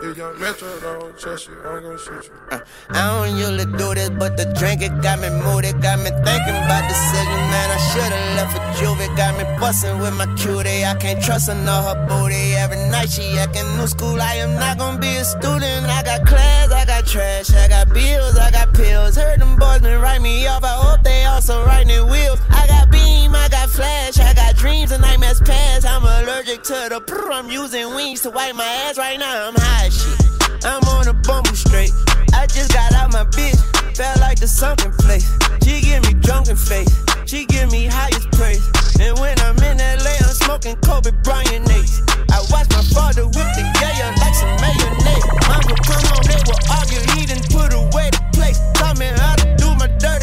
If young Metro don't trust you, shoot you. Uh, I don't usually do this, but the drink it got me moody, got me thinking about decision, man. I should've left for Juvie, got me bustin' with my cutie. I can't trust her, know her booty. Every night she acting new school. I am not gonna be a student. I got class, I got trash, I got bills, I got pills. Heard them boys been write me off. I hope they also writing wheels. I got beam, I got flash, I got dreams and nightmares past. I'm allergic to the prr. I'm using wings to wipe my ass right now. I'm high shit. I'm on a bumble straight. I just got out my bitch. Felt like the sunken place. She give me drunken face. She give me highest praise. And when I'm in LA, I'm smoking Kobe Bryant Nates. I watch my father whip the yayo like some mayonnaise. Would come home, they would argue. He didn't put away the place. Taught me how to do my dirt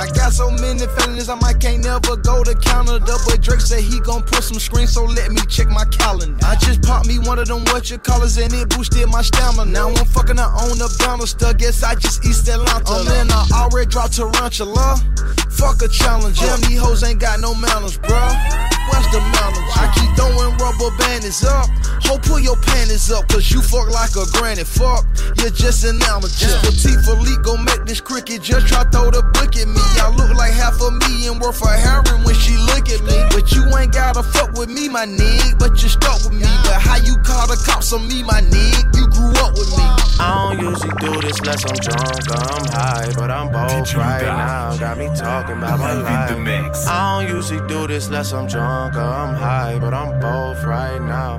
I got so many feelings, I might can't never go to Canada. But Drake said he gon' put some screens, so let me check my calendar. I just popped me one of them what you callers and it boosted my stamina. Now I'm fucking her on the banister, guess I just East Atlanta. Oh man, I already dropped tarantula. Fuck a challenge, damn these hoes ain't got no manners, bruh. What's the manners? I keep throwing rubber bandits up. Ho, pull your panties up, cause you fuck like a granny. Fuck, you're just an amateur. Patek Philippe gon' make this cricket just try throw the book at me. I look like half a million worth of heroin when she look at me. But you ain't gotta fuck with me, my nigga. But you stuck with me. But how you call the cops on me, my nigga? You grew up with me. I don't usually do this unless I'm drunk or I'm high, but I'm both right now. Got me talking about my life. I don't usually do this unless I'm drunk or I'm high, but I'm both right now.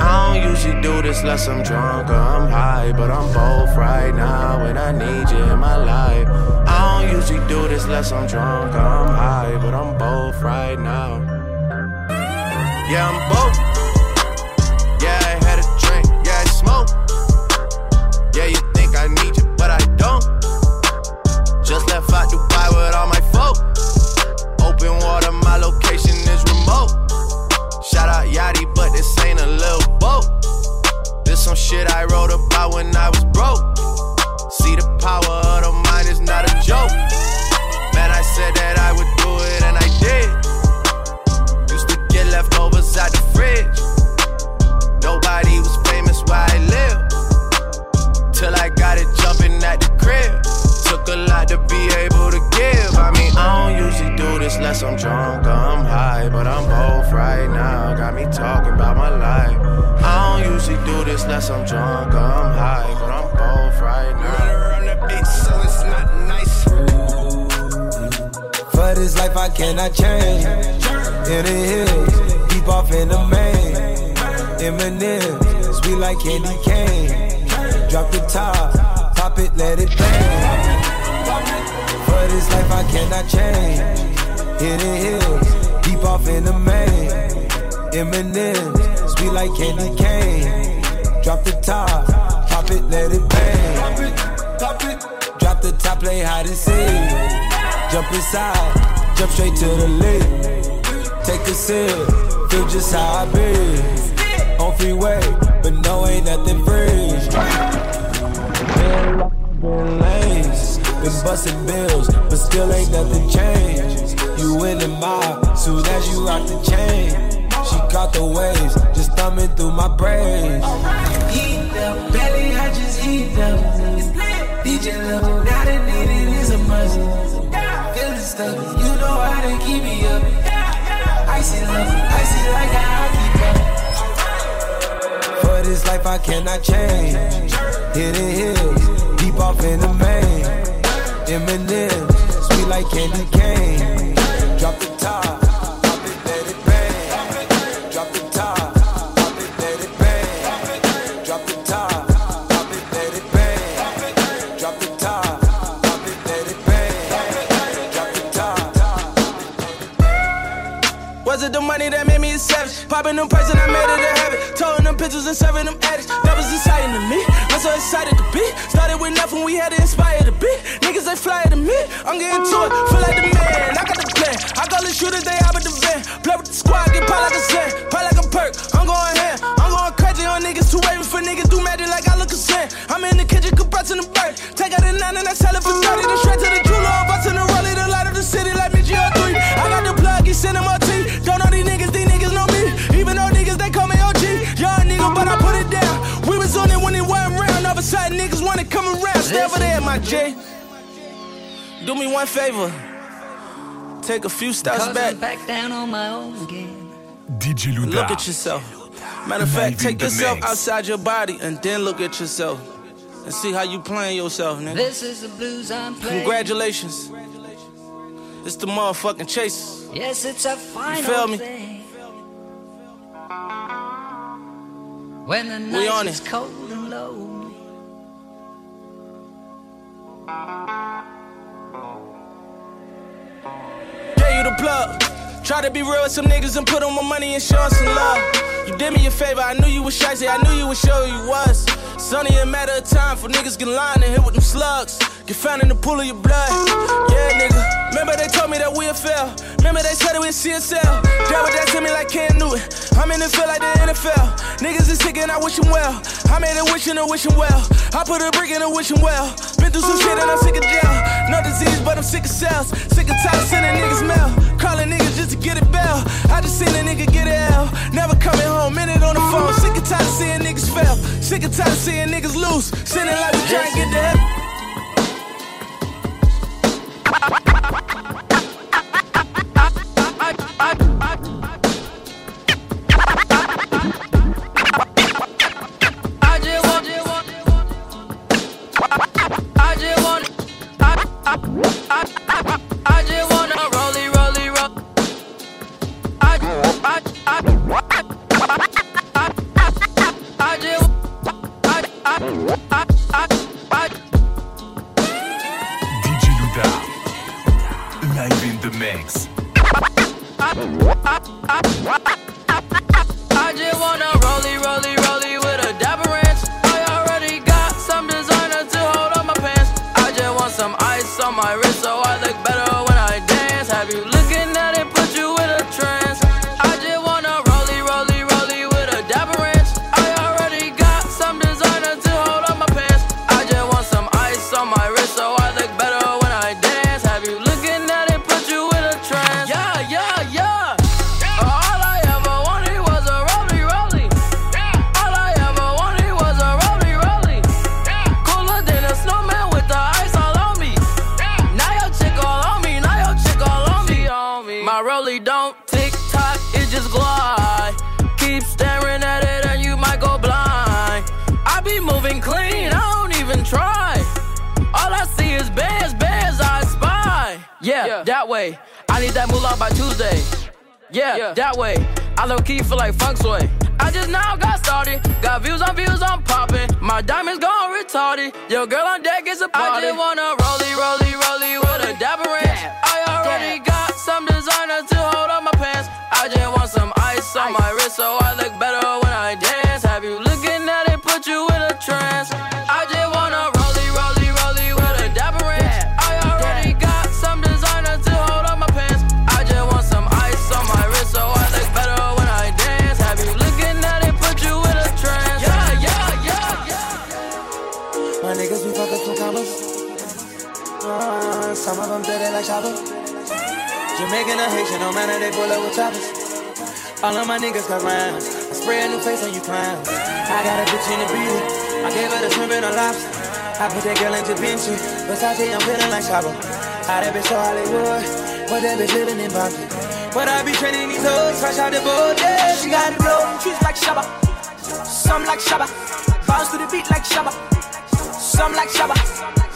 I don't usually do this unless I'm drunk or I'm high, but I'm both right now and I need you in my life. I don't usually do this unless I'm drunk or I'm high, but I'm both right now. Yeah, I'm both. Yeah, I had a drink, yeah, I smoke. Yeah, you think I need you, but I don't. Just left out Dubai this ain't a little boat. This some shit I wrote about when I was broke. See the power of the mind is not a joke. Man, I said that I would do it and I did. Used to get leftovers out the fridge. Life I change. In the hills, deep off in the main. Eminem, sweet like candy cane. Drop the top, pop it, let it bang. For this life I cannot change. In the hills, deep off in the main. Eminem, sweet like candy cane. Drop the top, pop it, let it bang. Drop the top, play hide and seek. Jump inside, jump straight to the lip. Take a sip, feel just how I be. On freeway, but no, ain't nothing free. Been been lanes, been busting bills, but still ain't nothing changed. You in the mob, soon as you rock the chain. She caught the waves, just thumbing through my brains. Heat up, belly, I just heat up. DJ level, now the needed is a must. Feeling stuck, to keep me up. Icy love, icy like a hockey puck. For this life I cannot change. Hidden hills, deep off in the main. Eminem, sweet like candy cane. Drop the top, Popping them prices, I made it a habit. Towing them pictures and serving them addicts. That was exciting to me. I'm so excited to be. Started with nothing, we had to inspire the beat. Niggas, they fly to me. I'm getting to it, feel like the man. I got the plan. I call the shooters, they out with the van. Play with the squad, get pop like a sand. Pop like a perk. I'm going ham. I'm going crazy on niggas. Too waving for niggas. Do magic like I look a sin. I'm in the kitchen, compressing the bird. Take out the nine and I sell it for 30. The straight to the jeweler. Bustin' the rollie, the light of the city like me GR3. I got the plug, he sending my T. come around. Stay there, my J. Do me one favor. Take a few steps back. I'm back down on my own again. DJ Louda. Look at yourself. Matter of fact, take yourself mix. outside your body and then look at yourself. And see how you playing yourself, nigga. This is the blues I'm playing. Congratulations. It's the motherfucking chase. Yes, it's a final you feel me? thing. When the We night on is it. cold and low. Yeah, you the plug. Try to be real with some niggas and put on my money and show some love. You did me a favor, I knew you was shy, I knew you would show you was. It's a matter of time for niggas get lined and hit with them slugs. Get found in the pool of your blood. Yeah, nigga. Remember they told me that we'd fail. Remember they said it was CSL. That what that to me like Cam Newton. I'm in the field like the NFL. Niggas is sick and I wish 'em well. I made a wish and a wishing well. I put a brick in a wishing well. Been through some shit and I'm sick of jail. No disease, but I'm sick of cells. Sick of of sending niggas mail. Calling niggas just to get a bell. I just seen a nigga get a L. Never coming home, minute on the phone. Sick of tired seeing niggas fail. Sick of tired seeing niggas lose. Sending like we trying to get the hell. I the gave her the shrimp and the lobster. I put that girl in Da Vinci. Versace, I'm feeling like Chopper. I that bitch so Hollywood. But that bitch living in Boston. But I be training these hoes fresh out the boat. Yeah, she got it blowing trees like Shabba. Some like Shabba. Bounce to the beat like Shabba. Some like Shabba.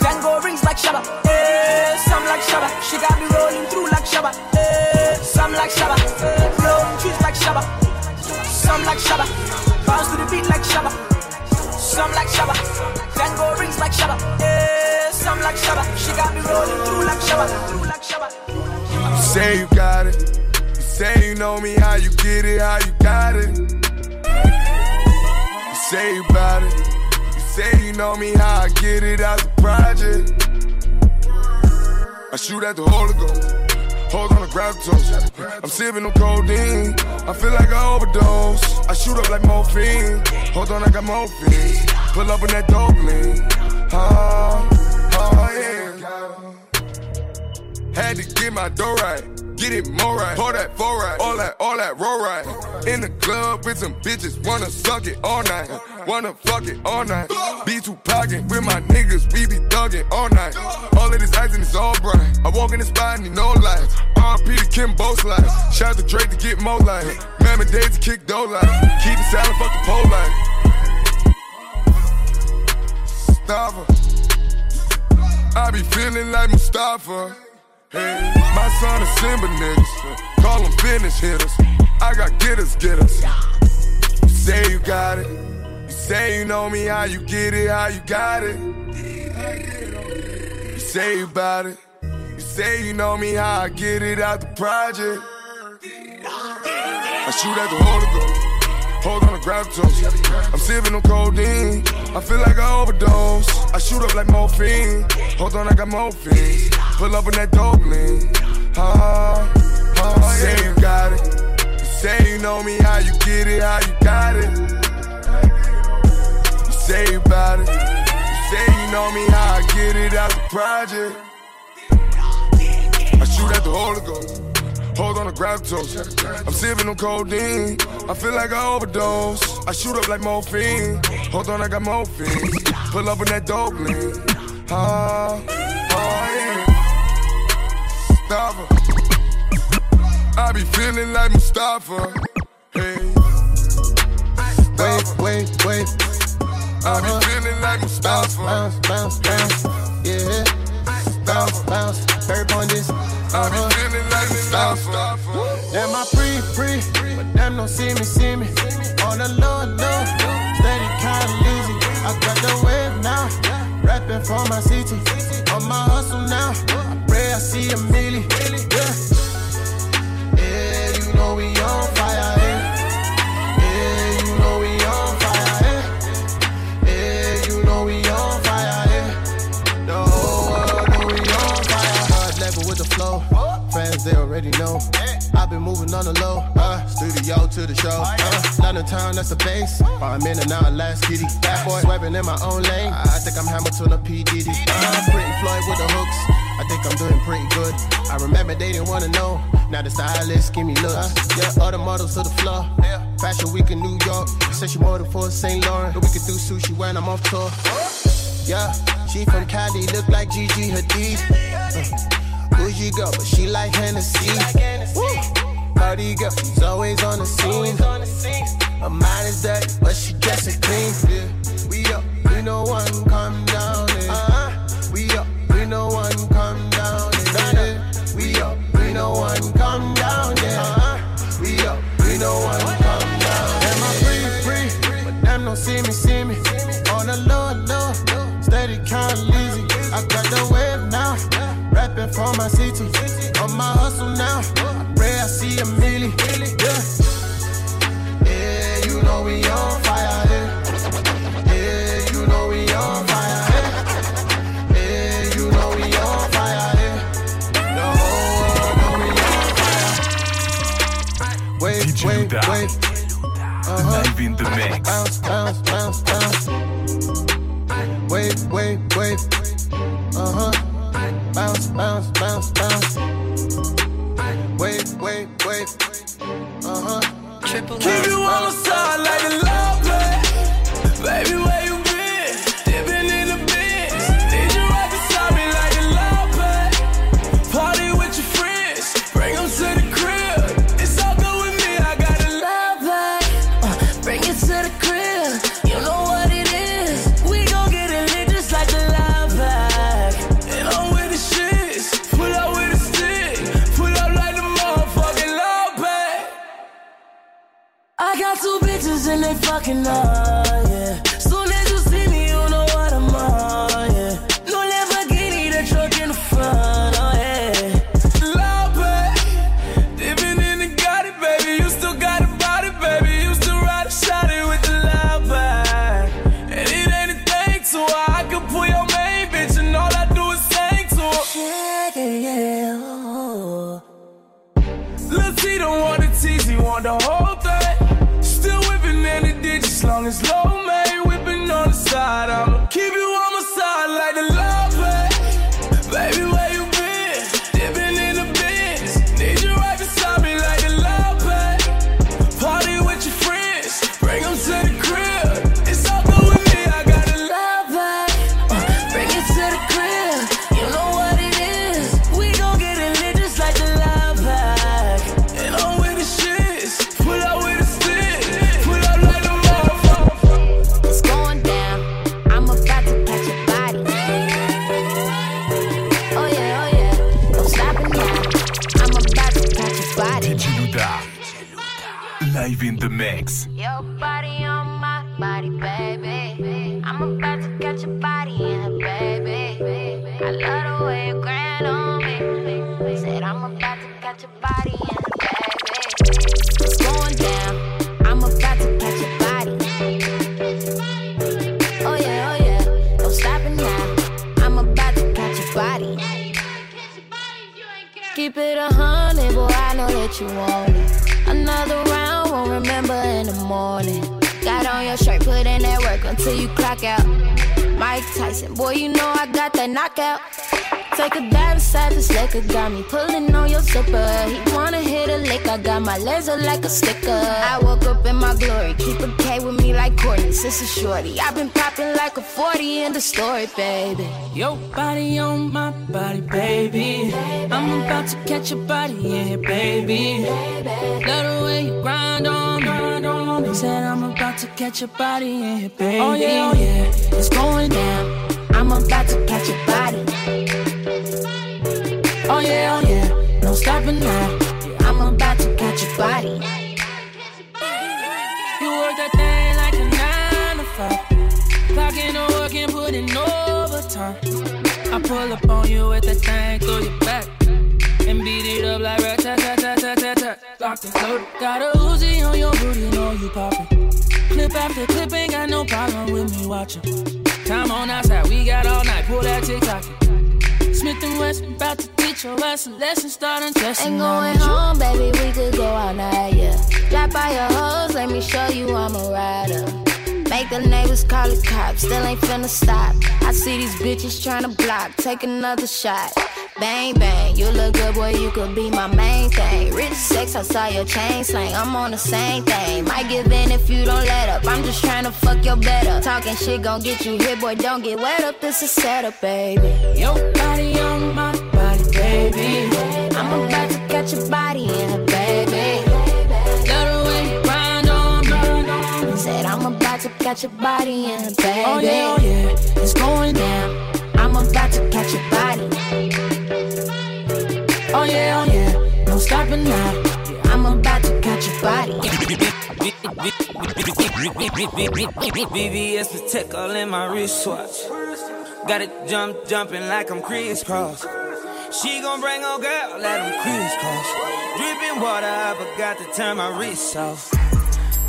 Tango rings like Shabba. Eh, some like Shabba. She got me rolling through like Shabba. Eh, some like Shabba. Blowing trees like Shabba. Some like Shabba. Bounce to the beat like Shabba. Some like Shabba. Tango rings like Shabba. Eh, some like Shabba. She got me rolling through like Shabba. Through like Shabba. You say you got it. You say you know me, how you get it, how you got it. You say you about it. You say you know me, how I get it out the project. I shoot at the Holy Ghost. Hold on to gravitas. I'm sipping on codeine. I feel like I overdose. I shoot up like morphine. Hold on, I got morphine. Pull up in that dope lean. Oh, oh, yeah. Had to get my dough right. Get it more right. Pour that four right. All that, all that roll right. In the club with some bitches. Wanna suck it all night. Wanna fuck it all night. Be too pocket with my niggas. We be thugging all night. All of this icing is all bright. I walk in the spot and need no lights. RP to Kim Bo's life. Shout to Drake to get more light. Mammy days to kick dough life. Keep it silent, fuck the pole light. Mustafa. I be feeling like Mustafa. My son is Simba niggas. Call them finish hitters. I got getters, getters. You say you got it. You say you know me, how you get it, how you got it. You say you about it. You say you know me, how I get it out the project. I shoot at the Holy Ghost. Hold on to gravitas. I'm sipping on codeine. I feel like I overdose. I shoot up like morphine. Hold on, I got morphine. Pull up in that dope lean. Oh, oh, say you got it. You say you know me, how you get it, how you got it. You say you about it. You say you know me, how I get it out the project. I shoot at the Holy Ghost. Hold on to gravitas. I'm sipping on codeine. I feel like I overdose. I shoot up like morphine. Hold on, I got morphine. Pull up in that dope lean. Oh, oh yeah. Mustafa. I be feeling like Mustafa. Hey. Wait, wait, wait. I be feeling like Mustafa. Bounce, bounce, bounce. Yeah. Bounce, bounce. Bird on this. Feeling like Mustafa. Damn, I pre, pre, but them don't see me, see me. On the low, low, steady, kinda lazy. I got the wave now, rapping for my city. On my hustle now, I pray I see a milli. Been moving on the low, uh, studio to the show. Uh, London town, that's the base. Five minutes now, last kitty. Bad boy, swerving in my own lane. I think I'm Hamilton or P. Diddy. Uh, pretty Floyd with the hooks. I think I'm doing pretty good. I remember they didn't wanna know. Now the stylist give me looks. Yeah, all the models to the floor. Fashion week in New York. Said she modeled for St. Laurent. But we could do sushi when I'm off tour. Yeah, she from Cali, look like Gigi Hadid. Uh, Bougie girl, but she like Hennessy. Party girl, she's always on the scene. Her mind is dirty, but she dressing clean. Yeah. We up, we no one come down. Yeah. Uh-huh. We up, we no one come down. Yeah. We up, we no one come down. Yeah. Uh-huh. We up, we no one come down. Am I free, free? But them don't see me, see me. On the low, low, steady, kinda lazy. I got the wave now rapping for my city. On my hustle now, I pray I see a milli. Yeah, yeah, you know we on fire. Yeah, yeah you know we on fire. Yeah, yeah you know we on fire. Yeah, the whole know we on fire. Wait, DJ wait, Louda. wait. Uh-huh. Live in the mix. Bounce, bounce, bounce, bounce. Wait, wait, wait. Uh huh bounce, bounce, bounce, bounce. Triple Keep you on the side fucking up, as liquor, got me pulling on your zipper. He wanna hit a lick, I got my laser like a sticker. I woke up in my glory, keep a K with me like Courtney, sister shorty. I've been popping like a 40 in the story, baby. Your body on my body, baby. I'm about to catch a body in here, baby. Love the way you grind on, grind on. me. Said I'm about to catch a body in here, baby. Oh yeah, oh yeah, it's going down. I'm about to catch a body. Oh yeah, oh yeah, no stopping now. I'm about to catch your body. You work that thing like a nine to five. Clocking the work and putting overtime. I pull up on you with that thing through your back. And beat it up like rat tat tat tat tat tat. Locked and loaded. Got a Uzi on your booty, know you poppin'. Clip after clip, ain't got no problem with me watching. Time on outside, we got all night, pull that TikTok. Smith and West, about to teach your ass a lesson, starting testing. Ain't going home, baby, we could go all night, yeah. Drop by your hoes, let me show you I'm a rider. Make the neighbors call the cops, still ain't finna stop. I see these bitches tryna block, take another shot. Bang, bang, you look good, boy, you could be my main thing. Rich sex, I saw your chain slang, I'm on the same thing. Might give in if you don't let up, I'm just tryna fuck your better. Talking shit gon' get you hit, boy, don't get wet up, this is setup, baby. Your body on baby. I'm about to catch a body in her, baby. Love the way you grind on, grind on. Said I'm about to catch a body in her, oh, baby. Oh yeah, oh yeah, it's going down. I'm about to catch a body. Oh yeah, oh yeah, no stopping now. I'm about to catch a body. VVS Protect all in my wristwatch. Got it jump, jumping like I'm crisscross. She gon' bring her girl, let him crisscross. Dripping water, I forgot to turn my wrist off.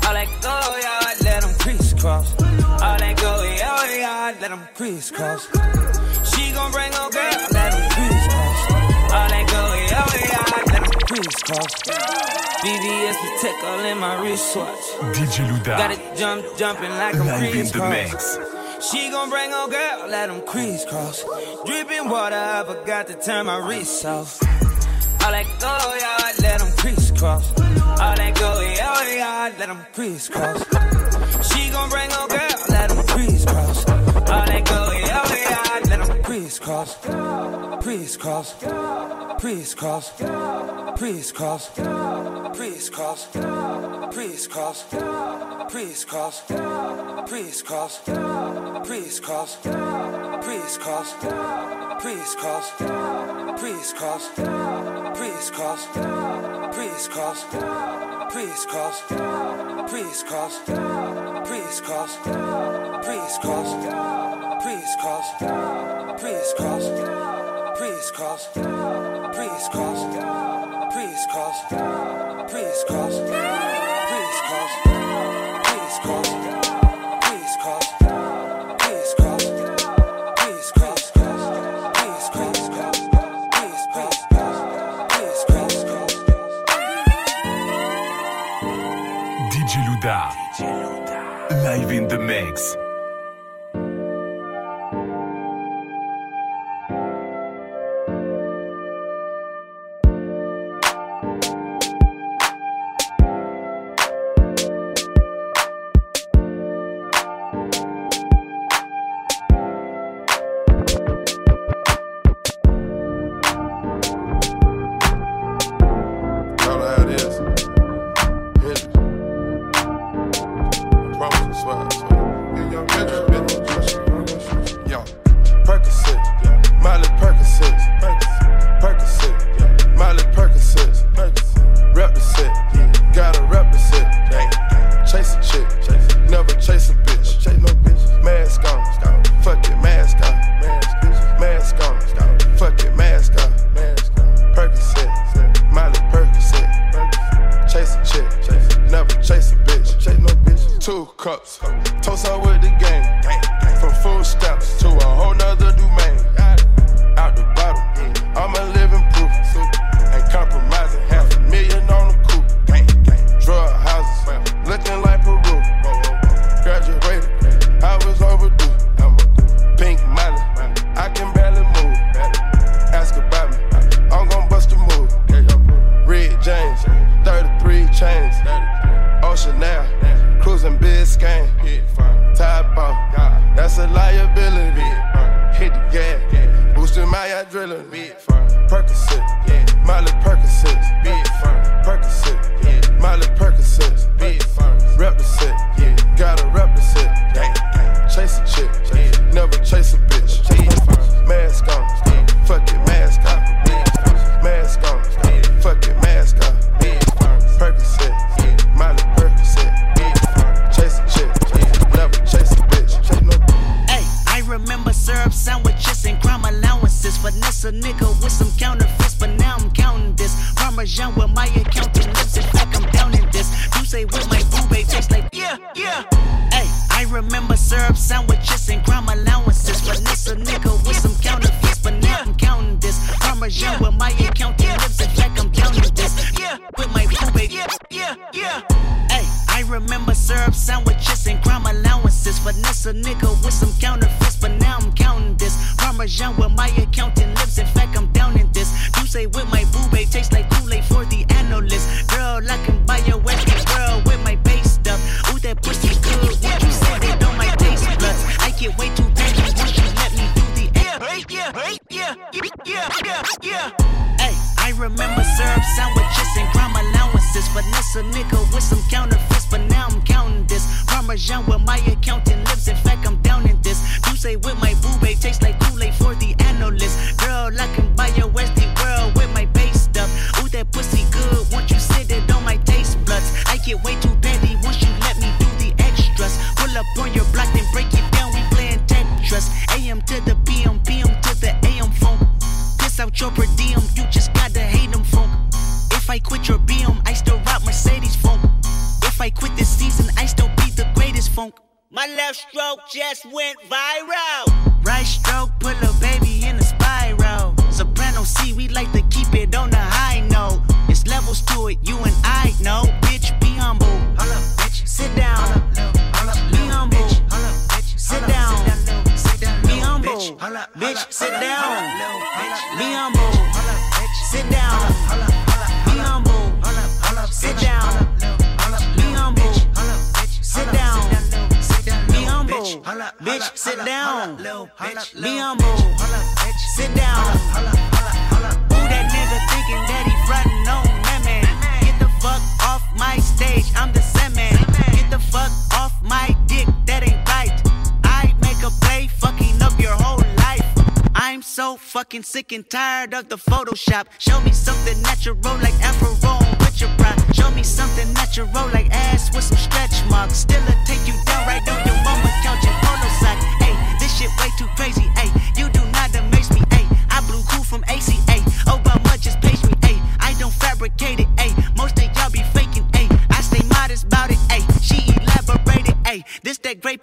All that go, yeah, let him crisscross. All that go, yeah, yeah, let him crisscross. She gon' bring her girl, let him crisscross. All that go, yeah, yeah, let him crisscross. VVS Protect all in my wristwatch. DJ Louda. Got it jump, jumping like I'm Live in the crisscross. She gon' bring her girl, let them crisscross. Dripping water, I forgot to turn my wrist off. All that go, yeah, let them crisscross. All that go, yeah, yeah, let them crisscross. She gon' bring her girl, Crisscross, crisscross, crisscross, crisscross, crisscross, crisscross, crisscross, crisscross, crisscross, crisscross, crisscross, crisscross, crisscross, crisscross, crisscross, crisscross, crisscross, crisscross, crisscross, crisscross, crisscross, crisscross, crisscross, crisscross, in the mix.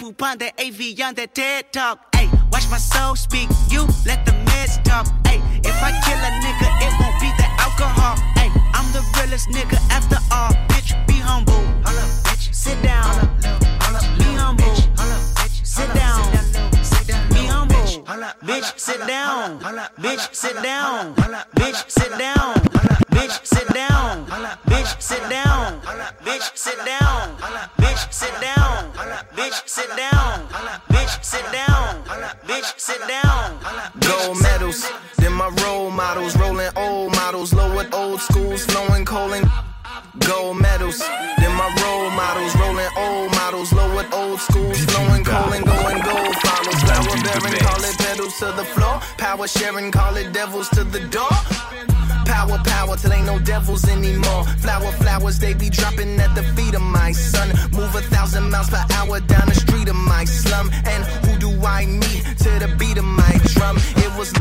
you that AV on that TED talk. Ayy, watch my soul speak, you let the meds talk. Ayy, if I kill a nigga, it won't be the alcohol. Ayy, I'm the realest nigga after all. Bitch, be humble. Hold up, bitch, sit down. Bitch, sit down. Bitch, sit down. Bitch, sit down. Bitch, sit down. Bitch, sit down. Bitch, sit down. Bitch, sit down. Bitch, sit down. Bitch, sit down. Gold medals, then my role models, rolling old models, lowered old schools, flowing coal and gold medals. Then my role models, rolling old models, lowered old schools, flowing coal and going gold follows. Flower bearing, call it pedals to the floor. Power sharing, call it devils to the door. Power, power, till ain't no devils anymore. Flower, flowers, they be dropping at the feet of my son. Move a thousand miles per hour down the street of my slum. And who do I meet to the beat of my drum? It was.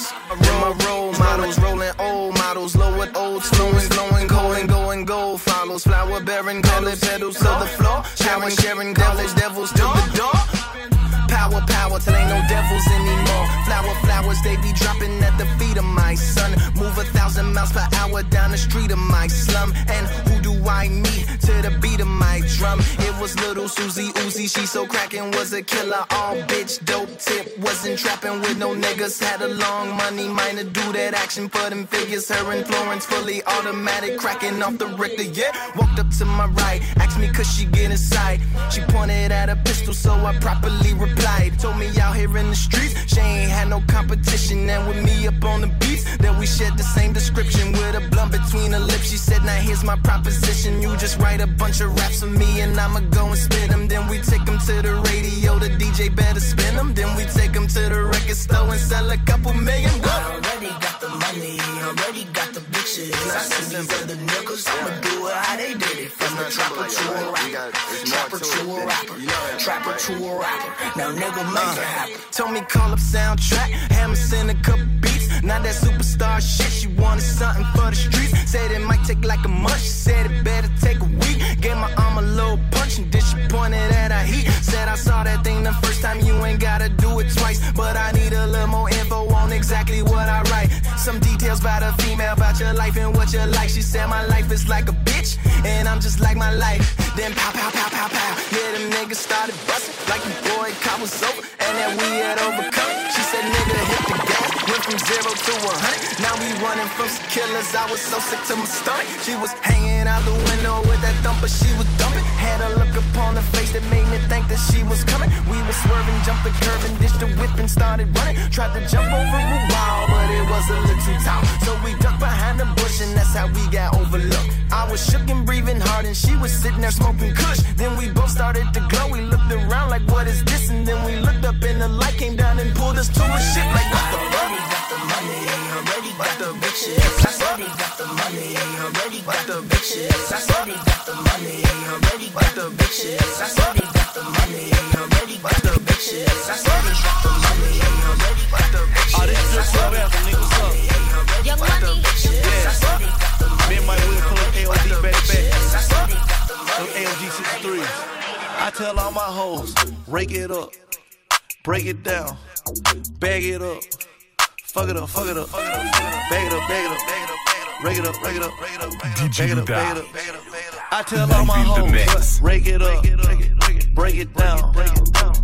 Medals, my role models, rolling old models, lowered old flowing, flowing, going, going, gold. Follows, flower bearing, call it pedals to the floor, showering, sharing, devils, devils to the door. Power, power, till ain't no devils anymore. Flower, flowers, they be dropping at the feet of my son. Move a thousand miles per hour down the street of my slum. And who do I meet to the beat of my drum? It was little Susie Uzi, she so crackin' was a killer. All bitch, dope tip, wasn't trapping with no niggas. Had a long money, minor do that action for them figures. Her influence fully automatic, cracking off the Richter. Yeah, walked up to my right, asked me could she get inside. She pointed at a pistol, so I properly replied. Told me out here in the streets, she ain't had no competition. And with me up on the beats, that we shared the same description with a blunt between her lips. She said, Now here's my proposition. You just write a bunch of raps for me, and I'ma go and spit them. Then we take them to the radio, the DJ better spin them. Then we take them to the record store and sell a couple million. Already got the money, already got the bitches. I see these other niggas, I'ma do it how they did it. From a trapper to a rapper, trapper to a rapper, trapper to a rapper. Now nigga, make it happen. Told me call up Soundtrakk, Hammer send a couple beats. Not that superstar shit, she wanted something for the streets. Said it might take like a month, she said it better take a week. Gave my arm a little punch and then she pointed at her heat. Said I saw that thing the first time, you ain't gotta do it twice. But I need a little more info on exactly what I write. Some details about a female, about your life and what you like. She said my life is like a bitch, and I'm just like my life. Then pow, pow, pow, pow, pow. Yeah, them niggas started busting like the boy cop was over, and that we had overcome. She said, nigga, hit the gas. Went from zero to a hundred. Now we running from killers. I was so sick to my stomach. She was hanging out the window with that thumper. She was dumping. Had a look upon her face that made me think that she was coming. We were swerving, jumping, curving, ditched the whip and started running. Tried to jump over a wall, but it was a little too tall. So we ducked behind the bush, and that's how we got overlooked. I was shook and breathing hard, and she was sitting there smoking kush. Then we both started to glow. We looked around like, what is this? And then we looked up, and the light came down and pulled us to a ship. Like, what the fuck? Bitches. I already got the money, already got the bitches. I already got the money, already got the bitches. I already got the money, already got the bitches. I already got the money, already got the bitches. Oh, this is so for niggas up. Young money, Yeah. Me and my Will pull up AOD back back. Them AMG 63s. I tell all my hoes, rake it up, break it down, bag it up, fuck it up, fuck it up, bag it up, bag it up, bag it up, rake it up, rake it up, rake it up, bag it up, bag it up, bag it up. I tell all my hoes, rake it up, break it down,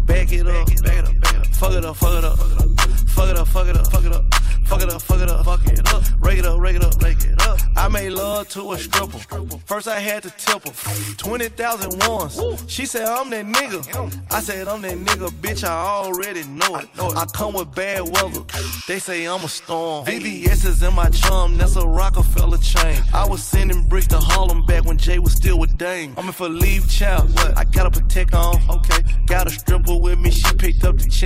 bag it up, fuck it up, fuck it up, fuck it up, fuck it up, fuck it up, fuck it up, fuck it up, fuck it up, rake it up, rake it up, rake it up. I made love to a stripper. First I had to tip her 20,000 ones. She said I'm that nigga. I said I'm that nigga, bitch. I already know it. I come with bad weather. They say I'm a storm. VVS is in my chum. That's a Rockefeller chain. I was sending bricks to Harlem back when Jay was still with Dame. I'm in for leave child. I got a protect on. Okay. Got a stripper with me. She picked up the check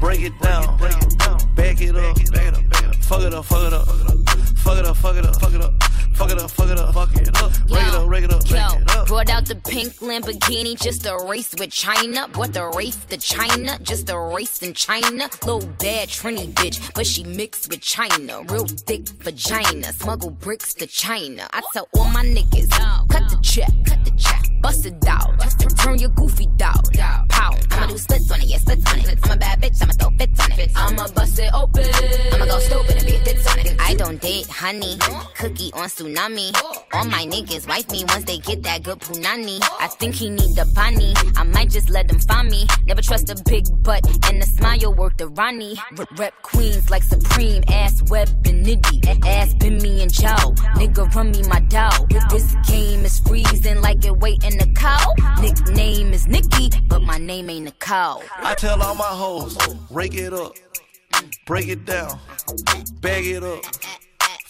break it down, bag it up, bag it up. Fuck it up, fuck it up, fuck it up, fuck it up, fuck it up, Fuck it up, fuck it up, fuck it up. Yo, it up, rake it up, yo, it up. Brought out the pink Lamborghini just to race with China. What the race to China? Just a race in China. Little bad Trini bitch, but she mixed with China. Real thick vagina. Smuggle bricks to China. I tell all my niggas, cut the check, cut the check. Bust it down, turn your goofy down. Pow, I'ma do splits on it, yeah, splits on it. I'm a bad bitch, I'ma throw fits on it. I'ma bust it open. I'ma go stupid and be a on it. I don't date honey, cookie on tsunami tsunami. All my niggas wife me once they get that good punani. I think he need the bunny. I might just let them find me. Never trust a big butt and a smile work the Ronnie. Rep queens like Supreme, ass web and nitty. Ass been me and Joe. Nigga run me my dough. This game is freezing like it wait in the cow. Nickname is Nikki, but my name ain't a cow. I tell all my hoes, rake it up, break it down, bag it up.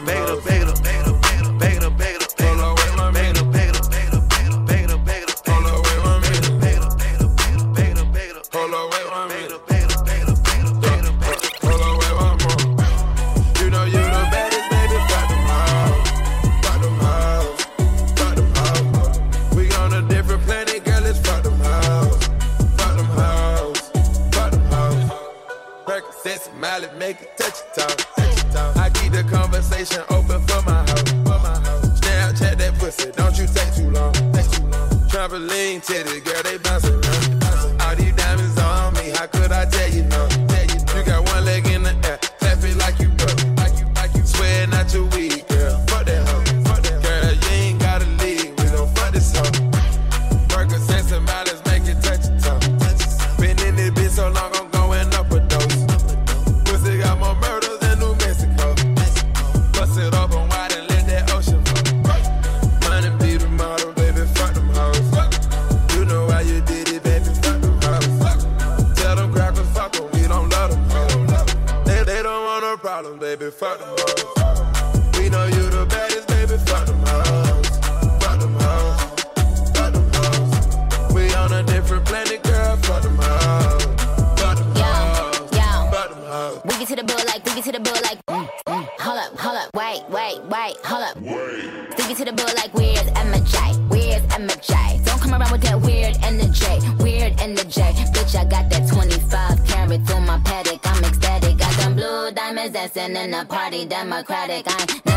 fuck the beta, conversation open for my house. For my house. Snapchat that pussy, don't you take too long. Take too long. Trampoline titty, girl, democratic. I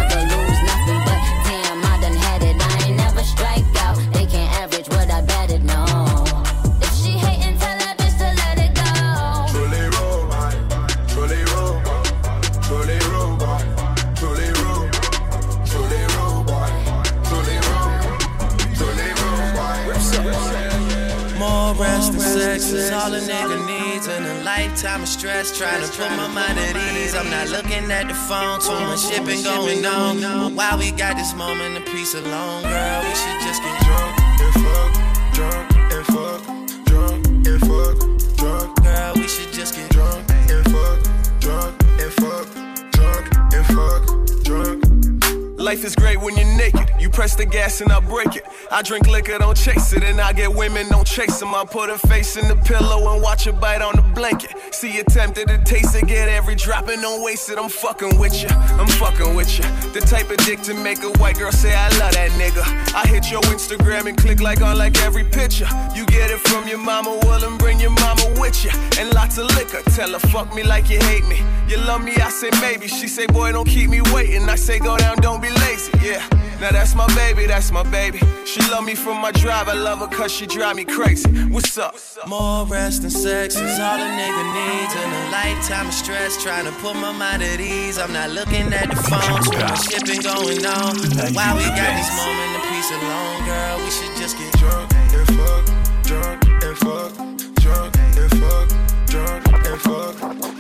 I'm not looking at the phone, too much shit been going on. But while we got this moment of peace alone, girl, we should just get drunk and fuck, drunk and fuck, drunk and fuck, drunk. Girl, we should just get drunk and fuck, drunk and fuck, drunk and fuck, drunk. Life is great when you're naked. You press the gas and I break it. I drink liquor, don't chase it. And I get women, don't chase them. I put her face in the pillow and watch her bite on the blanket. See you tempted to taste it, get every drop and don't waste it. I'm fucking with you, I'm fucking with you. The type of dick to make a white girl say, I love that nigga. I hit your Instagram and click like on like every picture. You get it from your mama, well, and bring your mama with you. And lots of liquor, tell her, fuck me like you hate me. You love me, I say maybe. She say, boy, don't keep me waiting. I say, go down, don't be lazy, yeah. Now that's my baby, that's my baby. She love me from my drive, I love her cause she drive me crazy. What's up? More rest and sex is all a nigga needs. And a lifetime of stress trying to put my mind at ease. I'm not looking at the phone, too much shit been going on. While we got this moment of peace alone, girl. We should just get drunk and fuck, drunk and fuck, drunk and fuck, drunk and fuck,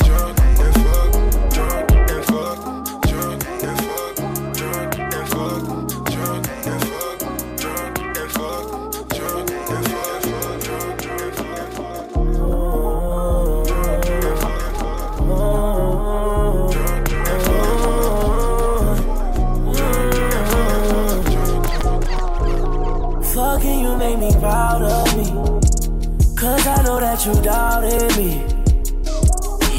proud of me. Cause I know that you doubted me.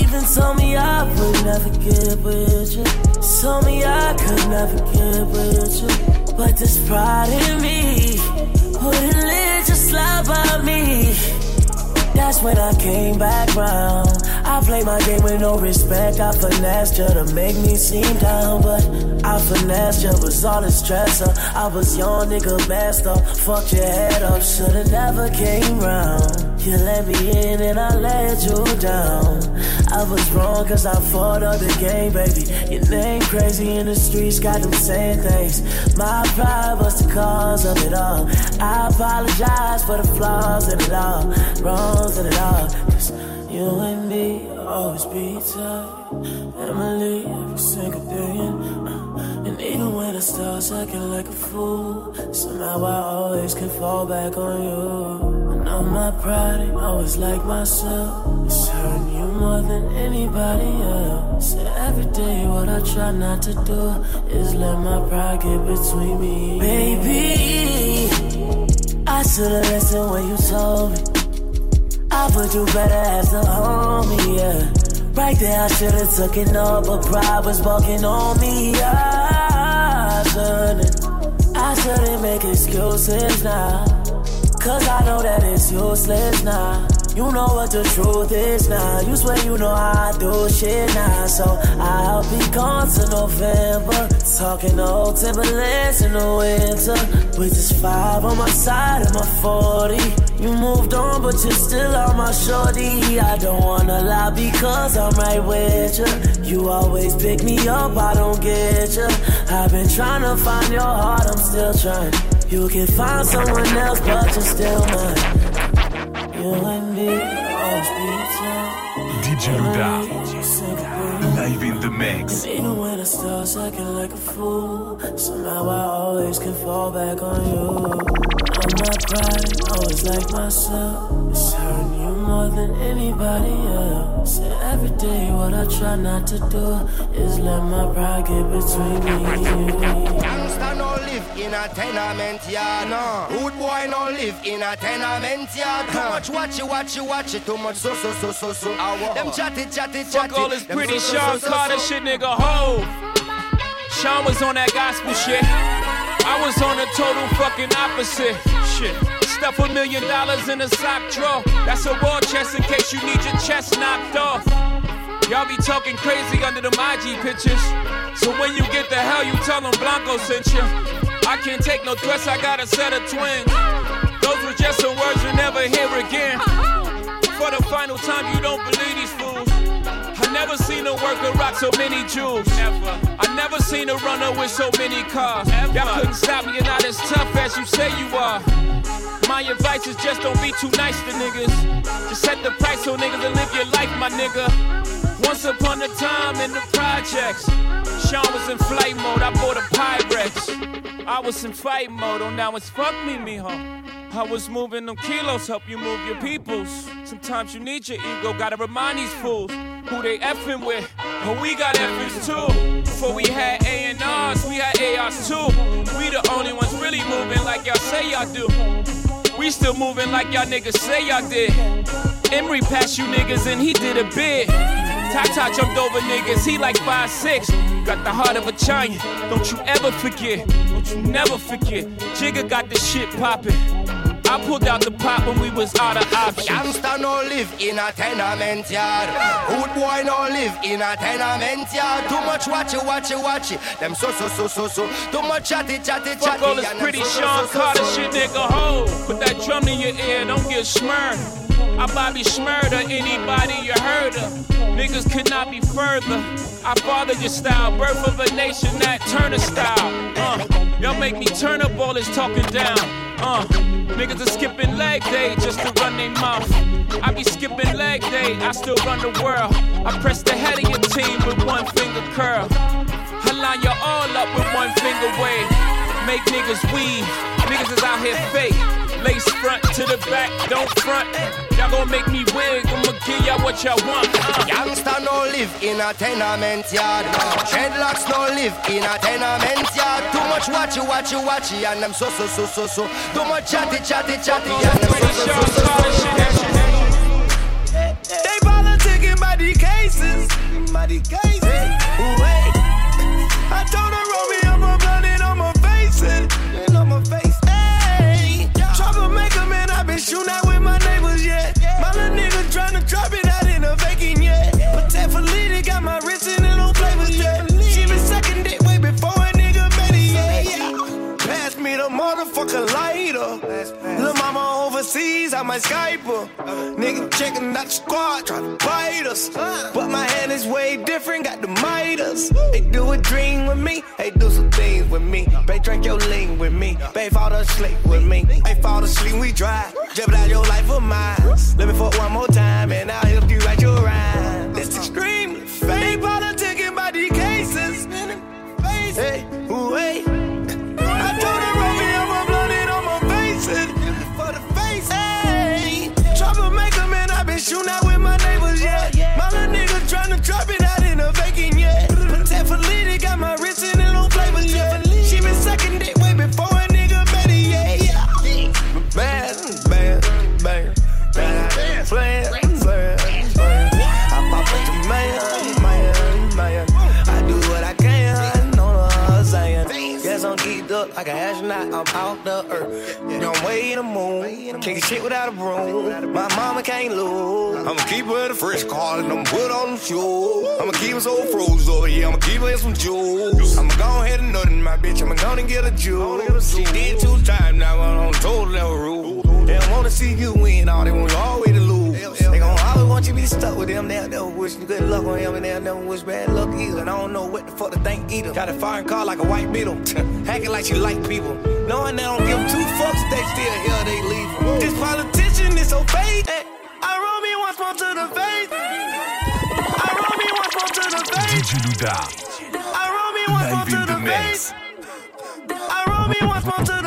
Even told me I would never get with you. Told me I could never get with you. But this pride in me wouldn't let you slide by me. That's when I came back round. I played my game with no respect. I finessed you to make me seem down, but I finessed you was all the stressor. I was your nigga master. Fucked your head up, shoulda never came round. You let me in and I let you down. I was wrong cause I fought up the game, baby. Your name crazy in the streets, got them saying things. My pride was the cause of it all. I apologize for the flaws in it all, wrongs in it all. Cause you and me always be tight. Emily, every single. And, and even when I start acting like a fool, somehow I always can fall back on you. I know my pride ain't always like myself. It's hurting you more than anybody else. So every day, what I try not to do is let my pride get between me. Baby, I should've listened when you told me. I would do better as a homie, yeah. Right there, I should've took it all, but pride was walking on me. I shouldn't, I shouldn't make excuses now. Cause I know that it's useless now. You know what the truth is now. You swear you know how I do shit now. So I'll be gone to November. Talking old Timberlands in the winter. With this five on my side of my 40. You moved on, but you're still on my shorty. I don't wanna lie because I'm right with you. You always pick me up, I don't get you. I've been trying to find your heart, I'm still trying. You can find someone else, but you're still mine. You and me, always be tight. DJ Louda. Live in the mix. And even when I start acting like a fool, somehow I always can fall back on you. I'm not pride, always like myself. It's hurting you more than anybody else. And every day, what I try not to do is let my pride get between me and you. Gangsta no live in a tenement yard. No. Rude boy no live in a tenement yard. Too much watch it, watch it, watch it. Too much so so so so so. Awa. Them chatty chatty chatty. Fuck all this pretty so, so, Sean so, so, Carter shit, nigga. Ho. Sean was on that gospel shit. I was on the total fucking opposite. Shit. Stuff a million dollars in a sock drawer. That's a war chest in case you need your chest knocked off. Y'all be talking crazy under the IG pictures. So when you get the hell, you tell them Blanco sent you. I can't take no threats, I got a set of twins. Those were just some words you never hear again. For the final time, you don't believe these fools. Never seen a worker rock so many jewels. Ever. I never seen a runner with so many cars. Y'all couldn't stop me, you're not as tough as you say you are. My advice is just don't be too nice to niggas. Just set the price so niggas will live your life, my nigga. Once upon a time in the projects, Sean was in flight mode. I bought a Pyrex. I was in fight mode. Oh, now it's fuck me, mijo. I was moving them kilos, help you move your peoples. Sometimes you need your ego, gotta remind these fools who they effing with. But we got effers too. Before we had A&Rs, we had ARs too. We the only ones really moving like y'all say y'all do. We still moving like y'all niggas say y'all did. Emory passed you niggas and he did a bid. Tata jumped over niggas, he like 5'6. Got the heart of a giant, don't you ever forget. Don't you never forget. Jigga got the shit poppin'. I pulled out the pop when we was out of options. Gangsta no live in a tenement yard. Hood boy no live in a tenement yard. Too much watch it, watch it, watch it. Them so so so so so. Too much chatty chatty chatty. Fuck all this pretty so, Sean so, so, Carter shit, nigga. Ho, put that drum in your ear, don't get smurned. I Bobby Shmurda, anybody you heard of. Niggas could not be further. I father your style, birth of a nation that Turner style. Uh, y'all make me turn up all this talking down. Uh, niggas are skipping leg day just to run their mouth. I be skipping leg day, I still run the world. I press the head of your team Make niggas weave. Niggas is out here fake. Lace front to the back, don't front. Y'all gon' make me wig, I'ma give y'all what y'all want. Uh. Youngster no live in a tenement yard. Dreadlocks no live in a tenement yard. Too much watchy, watchy, watchy, and I'm so, so, so, so, so. Too much chatty, chatty, chatty, and I'm so, so, so, so, so. They politicking by the cases. By the cases. Wait. I told her roll overseas, I might Skype. Nigga checking out the squad, tryna bite us. But my hand is way different, got the miters. They do a dream with me, they do some things with me. They drink your lean with me, they fall asleep with me. They fall asleep, we drive. Jeopardize your life for mine. Let me fuck one more time, and I'll help you write your rhyme. It's extremely I'm out the earth. Way to the moon, can't shit without a broom. My mama can't lose. I'ma keep her the fresh car and I'ma put on them shoes. I'ma keep her so froze over here, I'ma keep her in some jewels. I'ma go ahead and nut in my bitch, I'ma go and get a jewel. She did two times now, I'm on total level rule. They don't wanna see you win, all they want always to. They gon' always want you to be stuck with them, they'll never wish you good luck on him, and they'll never wish bad luck either. And I don't know what the fuck to think either. Got a foreign car like a white beetle, hacking like she like people. Knowing they don't give two fucks, they still here, they leave 'em. This politician is so fake. Hey, I roll me once more to the face. I roll me once more to the face. DJ Louda. I roll me once more to the face. I roll me once more to the face.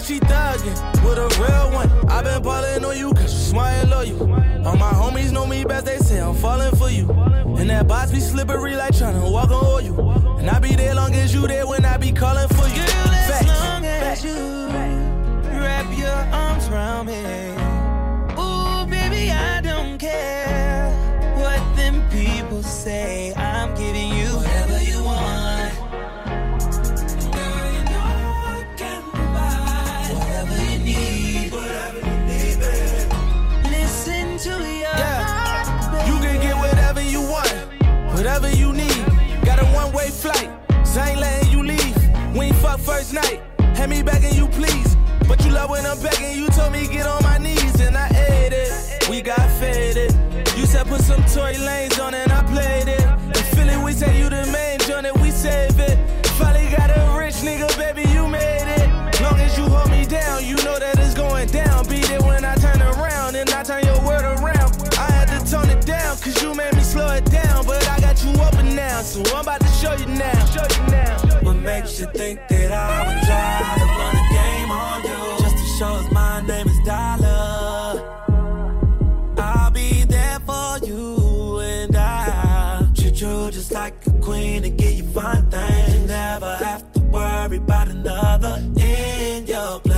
that she thuggin' with a real one. I been ballin' on you cause you smile you. All my homies know me best, they say I'm fallin' for you. And that box be slippery like tryna walk on oil. And I be there long as you there when I be callin' for you. Girl, as Facts. long as Facts. you wrap your arms around me. Ooh, baby, I don't care what them people say. I'm giving you Whatever you need, got a one way flight. So I ain't letting you leave. We ain't fuck first night. Hand me back and you please. But you love when I'm begging. You told me get on my knees and I ate it. We got faded. You said put some Tory Lanez on and I played it. In Philly, we said you the man to think that I would try to run a game on you. Just to show us my name is Dollar. I'll be there for you and I. Treat you just like a queen and give you fine things. You never have to worry about another in your place.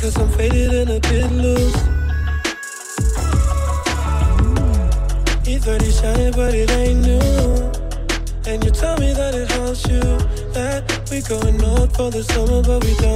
Because I'm faded and a bit loose. Mm. E30 shining, but it ain't new. And you tell me that it haunts you. That we going north for the summer, but we don't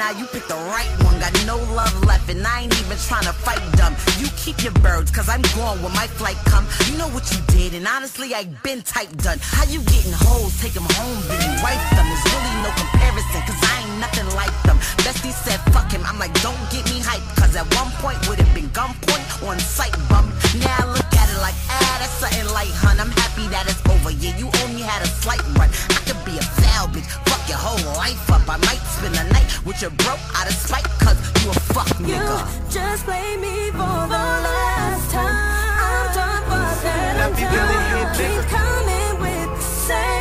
now you pick the right and I ain't even trying to fight dumb. You keep your birds, cause I'm gone when my flight come. You know what you did, and honestly, I been type done. How you getting hoes, take them home, then you wife them. There's really no comparison, cause I ain't nothing like them. Bestie said, fuck him. I'm like, don't get me hyped, cause at one point would have been gunpoint on sight bum. Now I look at it like, ah, that's something light, hun. I'm happy that it's over. Yeah, you only had a slight run. I could be a foul bitch, fuck your whole life up. I might spend the night with your bro out of spite, cause you a fuck You nigga. just play me for the last time. I'm done fucking. I'm done. Keep coming with the same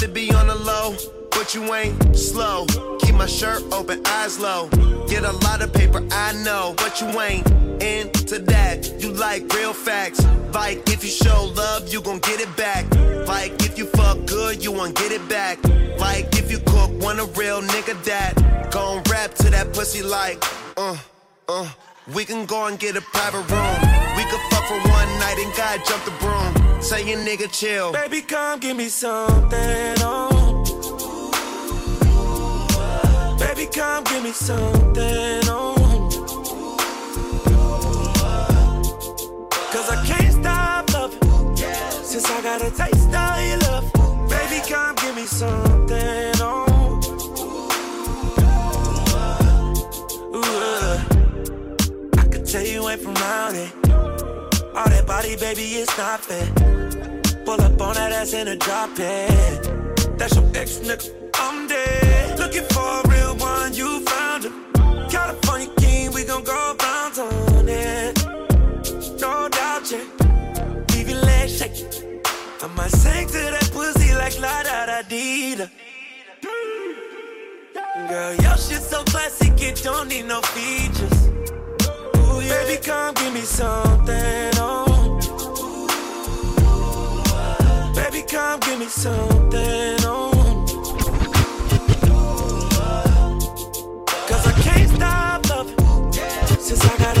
to be on the low, but you ain't slow. Keep my shirt open, eyes low. Get a lot of paper, I know, but you ain't into that. You like real facts. Like if you show love, you gon' get it back. Like if you fuck good, you won't get it back. Like if you cook, want a real nigga that gon' rap to that pussy like, uh, uh. We can go and get a private room. We could fuck for one night and God jump the broom. Say your nigga chill. Baby, come give me something, oh. Baby, come give me something, oh. Cause I can't stop loving. Since I got a taste of your love. Baby, come give me something, baby, it's not fair. Pull up on that ass in a drop it. That's your ex nigga, I'm dead. Looking for a real one, you found him. California king, we gon' go bounce on it. No doubt, yeah. Leave your legs shaking. I might sing to that pussy like La Da Da Dee Da. Girl, your shit so classic, it don't need no features. Yeah. Baby, come give me something, oh. Baby, come give me something, oh. Cause I can't stop loving Since I got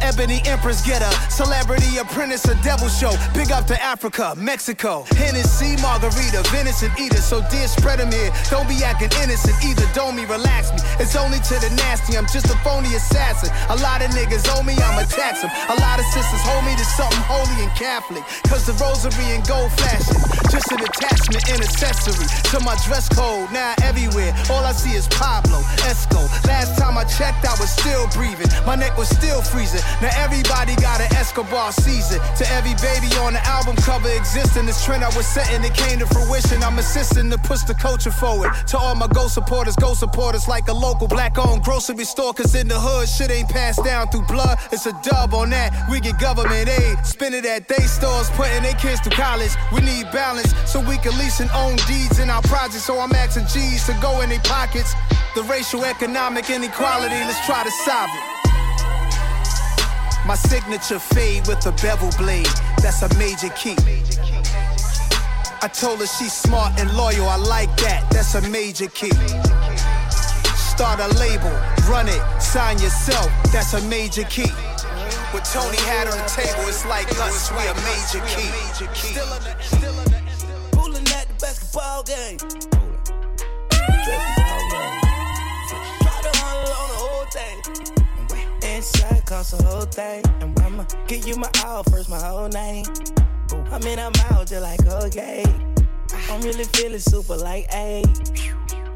Ebony empress getter. Celebrity apprentice, a devil show. Big up to Africa, Mexico. Hennessy, margarita, venison eater. So dear, spread spread 'em here. Don't be acting innocent either. Don't me, relax me. It's only to the nasty. I'm just a phony assassin. A lot of niggas owe me, I'ma tax 'em. A lot of sisters hold me to something holy and Catholic. Cause the rosary and gold flashing. Just an attachment and accessory to my dress code. Now everywhere, all I see is Pablo, Esco. Last time I checked, I was still breathing. My neck was still freezing. Now everybody got an Escobar season. To every baby on the album cover existing, this trend I was setting, it came to fruition. I'm assisting to push the culture forward. To all my go supporters, go supporters like a local black owned grocery store. Cause in the hood, shit ain't passed down through blood. It's a dub on that. We get government aid. Spend it at they stores, putting their kids through college. We need balance so we can lease and own deeds in our projects. So I'm asking G's to go in their pockets. The racial economic inequality, let's try to solve it. My signature fade with a bevel blade. That's a major key. I told her she's smart and loyal. I like that. That's a major key. Start a label, run it, sign yourself. That's a major key. What Tony had on the table, it's like us. We a major key. Still on that, still on that. Pulling at the basketball game. Try to huddle on the whole thing. Inside cost the whole thing. And I'ma give you my all first, my whole name. I mean, I'm out just like, okay. I'm really feeling super like, hey.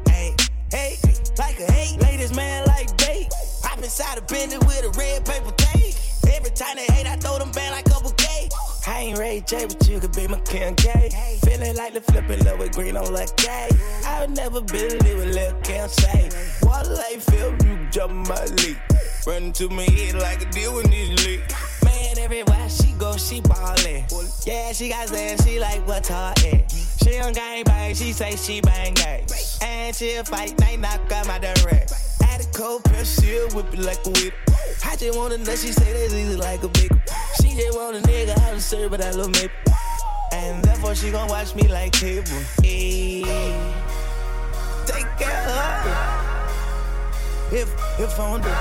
Hey, hey, like a hate. Latest man like bait. Hop inside a Bentley with a red paper tape. Every time they hate, I throw them back like a bouquet. I ain't Ray J, but you could be my Kim K. Feeling like the flipping love with green on like K. I would never believe what Lil Kim say. Water like Phil, you jump my league. Running to my head like a deal with this league. Man, everywhere she go, she ballin'. Yeah, she got sand, she like what's her at. She on gang bang, she say she bang gang. And she'll fight, night knock out my direct. Add a cold press, she'll whip it like a whip. I just want a nut, she say that's easy like a big. She just want a nigga, I don't serve, but I love me. And therefore she gon' watch me like cable. Take care of her. If, if on the,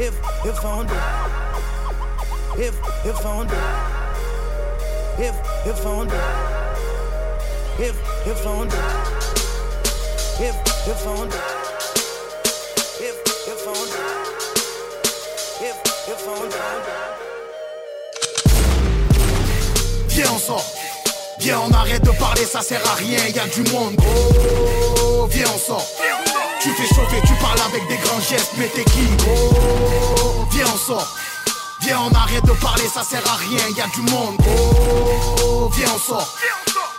if, if on the, Viens on sort. Viens on arrête de parler ça sert à rien y a du monde. Gros Viens on sort. Tu fais chauffer tu parles avec des grands gestes mais t'es qui? Gros Viens on sort Viens on arrête de parler ça sert à rien y a du monde gros Viens on sort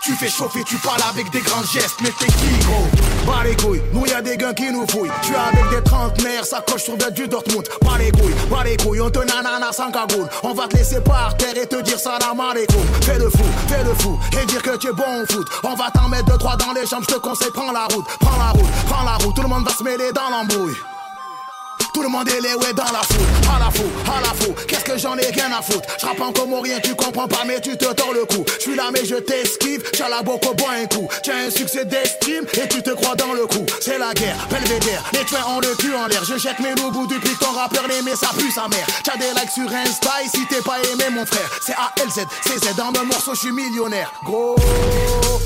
tu fais chauffer, tu parles avec des grands gestes, mais t'es qui gros? Pas les couilles, nous y'a des gars qui nous fouillent. Tu es avec des trentenaires, ça coche sur du Dortmund. Pas les couilles, pas les couilles, on te nanana sans cagoule. On va te laisser par terre et te dire ça la alaikum. Fais le fou, fais le fou, et dire que tu es bon au foot. On va t'en mettre deux, trois dans les jambes, je te conseille, prends la route, prends la route, prends la route. Tout le monde va se mêler dans l'embrouille. Tout le monde est les ouais dans la foule. À la fou, à la fou. Qu'est-ce que j'en ai rien à foutre? Je rappe en rien, tu comprends pas, mais tu te tords le cou. Je suis là, mais je t'esquive. J'ai la boca, bois un coup. As un succès d'estime et tu te crois dans le coup. C'est la guerre, belvédère. Les tuins ont le cul en l'air. Je jette mes loups bout depuis ton rappeur mais ça pue sa mère. T'as des likes sur Insta et si t'es pas aimé, mon frère. C'est A-L-Z, c'est Z. Dans mon morceau, je suis millionnaire. Gros,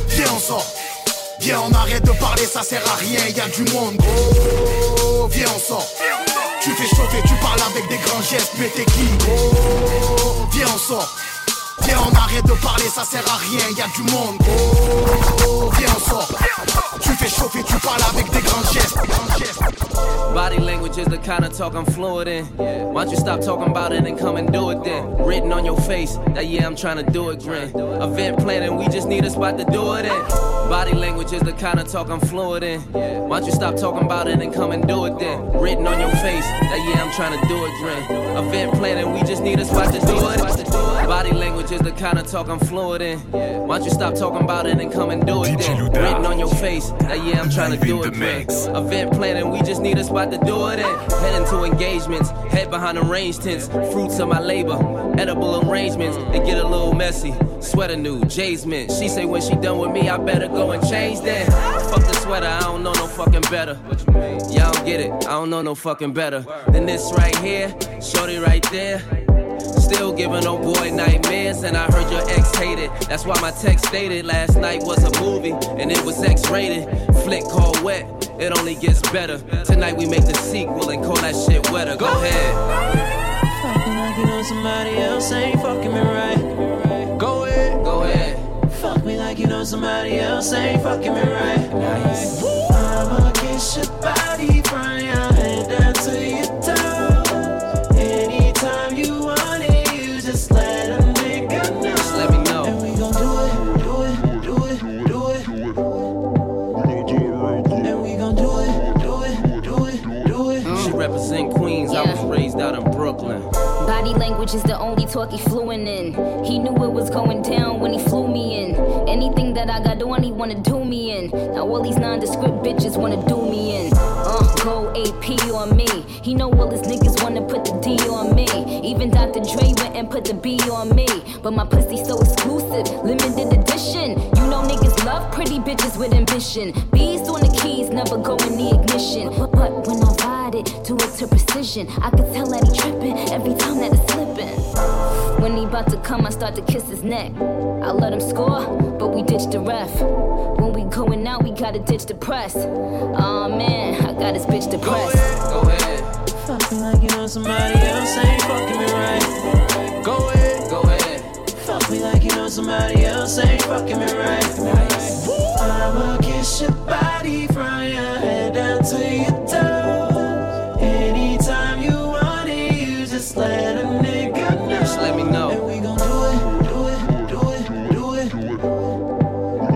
viens, on sort. Viens, on arrête de parler, ça sert à rien, y a du monde, gros. Viens, on sort. Tu fais chauffer, tu parles avec des grands gestes, mais t'es qui, gros Viens, on sort. On arrête de parler, ça sert à rien, y a du monde, gros. Viens, on sort. Tu fais chauffer, tu parles avec des grands gestes. Body language is the kind of talk I'm fluent in. Why don't you stop talking about it and come and do it then? Written on your face that yeah, I'm trying to do it, grin. Event planning, we just need a spot to do it in. Body language is the kind of talk I'm fluent in. Why don't you stop talking about it and come and do it then? Written on your face that yeah, I'm trying to do it, grin. Event planning, we just need a spot to do it. Body language is the kind of talk I'm fluent in. Why don't you stop talking about it and come and do it then? Written on your face that yeah, I'm trying to do it, grin. Event planning, we just need a spot to do it in. Heading to engagements, head behind the range tents, fruits of my labor, edible arrangements. It get a little messy. Sweater new, Jay's mint. She say when she done with me, I better go and change that. Fuck the sweater, I don't know no fucking better. Y'all get it, I don't know no fucking better than this right here, shorty right there. Still giving old boy nightmares, and I heard your ex hated. That's why my text stated last night was a movie, and it was X rated. Flick called Wet, it only gets better. Tonight we make the sequel and call that shit wetter. Go ahead. Fucking like you know somebody else ain't fucking me right. Go ahead, go ahead. Fuck me like you know somebody else ain't fucking me right. Nice. I'ma kiss your body from represent Queens, I was raised out in Brooklyn. Body language is the only talk he fluent in. He knew it was going down when he flew me in. Anything that I got on, he wanna do me in. Now all these nondescript bitches wanna do me in. Uh, go AP on me. He know all his niggas wanna put the D on me. Even Dr. Dre went and put the B on me. But my pussy so exclusive, limited edition. You know niggas love pretty bitches with ambition. Bees on the keys, never go in the ignition. But, but when I it, do it to precision. I could tell that he tripping every time that it's slipping. When he about to come, I start to kiss his neck. I let him score, but we ditch the ref. When we going out, we gotta ditch the press. Aw man, I got his bitch depressed. Go ahead, go Fuck me like you know somebody else ain't fucking me right. go ahead, go ahead. Fuck me like you know somebody else ain't fucking me right. I'ma kiss your body from your head down to your toe. Just let a nigga know. Just let me know. And we gon' do it, do it, do it, do it. And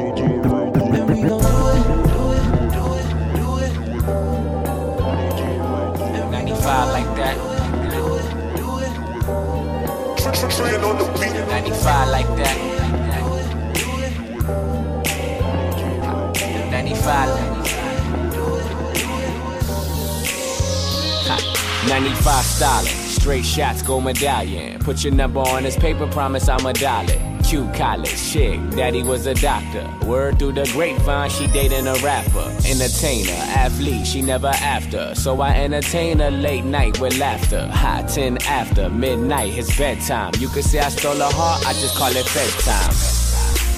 we gon' do it, do it, do it, do it. 95 like that. 95 like that. 95. Ha, 95 styling. Straight shots, gold medallion. Put your number on this paper, promise I'm a dollar. Q college, chick, daddy was a doctor. Word through the grapevine, she dating a rapper. Entertainer, athlete, she never after. So I entertain her late night with laughter. Hot 10 after, midnight, it's bedtime. You could say I stole her heart, I just call it bedtime.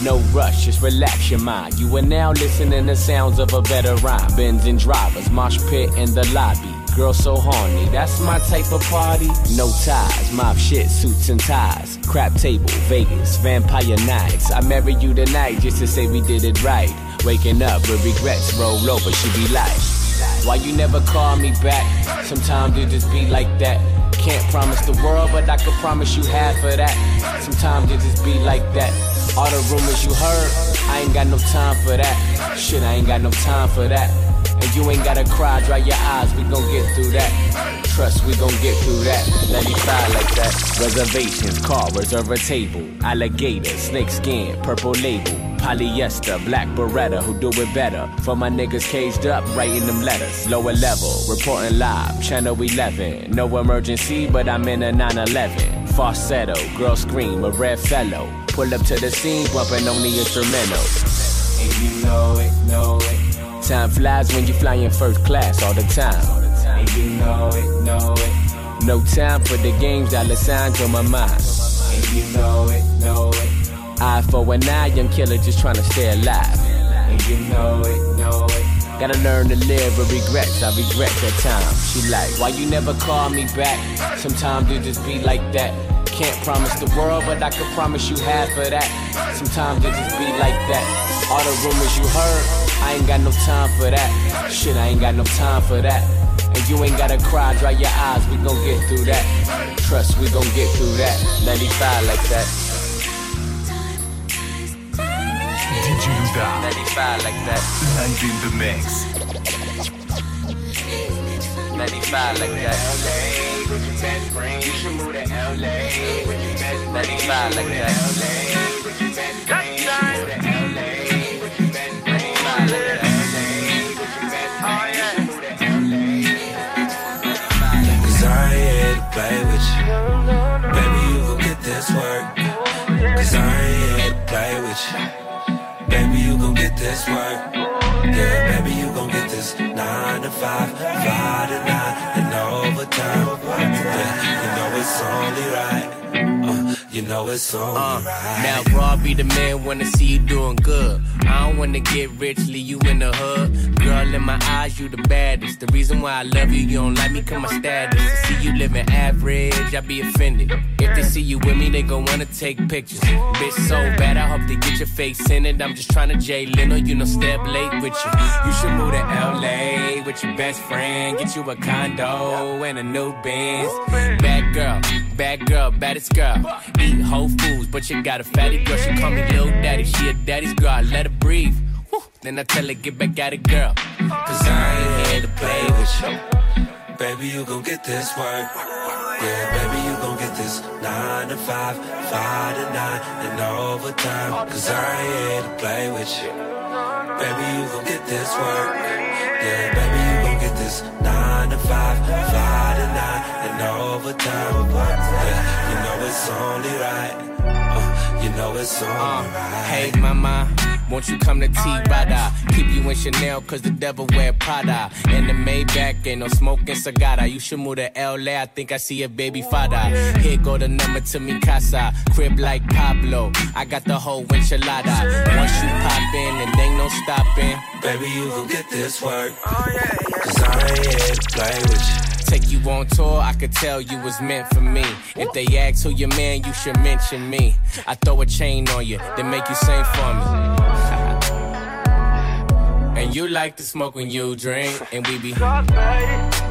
No rush, just relax your mind. You are now listening to sounds of a better rhyme. Bends and drivers, mosh pit in the lobby. Girl so horny, that's my type of party. No ties, mob shit, suits and ties. Crap table, Vegas, vampire nights. I marry you tonight just to say we did it right. Waking up with regrets, roll over, she be like, Why you never call me back? Sometimes it just be like that. Can't promise the world, but I can promise you half of that. Sometimes it just be like that. All the rumors you heard, I ain't got no time for that. Shit, I ain't got no time for that. And you ain't gotta cry, dry your eyes, we gon' get through that. Trust, we gon' get through that. 95 like that. Reservations, car, reserve a table. Alligator, snake skin, purple label. Polyester, black beretta, who do it better. For my niggas caged up, writing them letters. Lower level, reporting live, channel 11. No emergency, but I'm in a 911. Falsetto, girl scream, a red fellow. Pull up to the scene, bumping on the instrumental. And you know it, know it. Time flies when you flying first class all the time. And you know it, know it. No time for the games, dollar signs on my mind. And you know it, know it. Eye for an eye, young killer just trying to stay alive. And you know it, know it. Gotta learn to live with regrets. I regret that time. She like, why you never call me back? Sometimes it just be like that. Can't promise the world, but I can promise you half of that. Sometimes it just be like that. All the rumors you heard, I ain't got no time for that. Shit, I ain't got no time for that. And you ain't gotta cry, dry your eyes, we gon' get through that. Trust, we gon' get through that. Let me fire like that. DJ Louda. Let me fire like that. Live in the mix. Let me fire like that. Let me fire like that. Cause play with you. Baby, you gon' get this work. Cause I ain't here to play with you. Baby, you gon' get this work. Yeah, baby, you gon' get this nine to five, five to nine, and overtime. Yeah, you know it's only right. Uh, you know it's only Uh, right. now, bro, be the man, wanna see you doing good. I don't wanna get rich, leave you in the hood. Girl, in my eyes, you the baddest. The reason why I love you, you don't like me, cause my status. To see you living average, I be offended. If they see you with me, they gon' wanna take pictures. Bitch, so bad, I hope they get your face in it. I'm just trying to Jay Leno, you know, step late with you. You should move to LA with your best friend. Get you a condo and a new Benz. Bad girl, bad girl, baddest girl. Eat Whole Foods, but you got a fatty girl. She call me Lil Daddy, she a daddy's girl. I let her breathe. Then I tell her, get back at it, girl. Cause I ain't here to play with you. Baby, you gon' get this work. Yeah, baby, you gon' get this nine to five, five to nine, and overtime. Cause I ain't here to play with you. Baby, you gon' get this work. Yeah, baby, you gon' get this nine to five, five to nine, and overtime. Yeah, you know it's only right. Uh, you know it's only right. Hey, mama, won't you come to T-Rada? Keep you in Chanel, cause the devil wear Prada. In the Maybach, ain't no smoking cigar. You should move to LA, I think I see a baby father. Here go the number to me casa. Crib like Pablo, I got the whole enchilada. Once you pop in, and ain't no stopping. Baby, you gon' get this work. Cause I ain't here to play with you. Take you on tour, I could tell you was meant for me. If they ask who your man, you should mention me. I throw a chain on you, then make you sing for me. And you like to smoke when you drink, and we be. Yeah.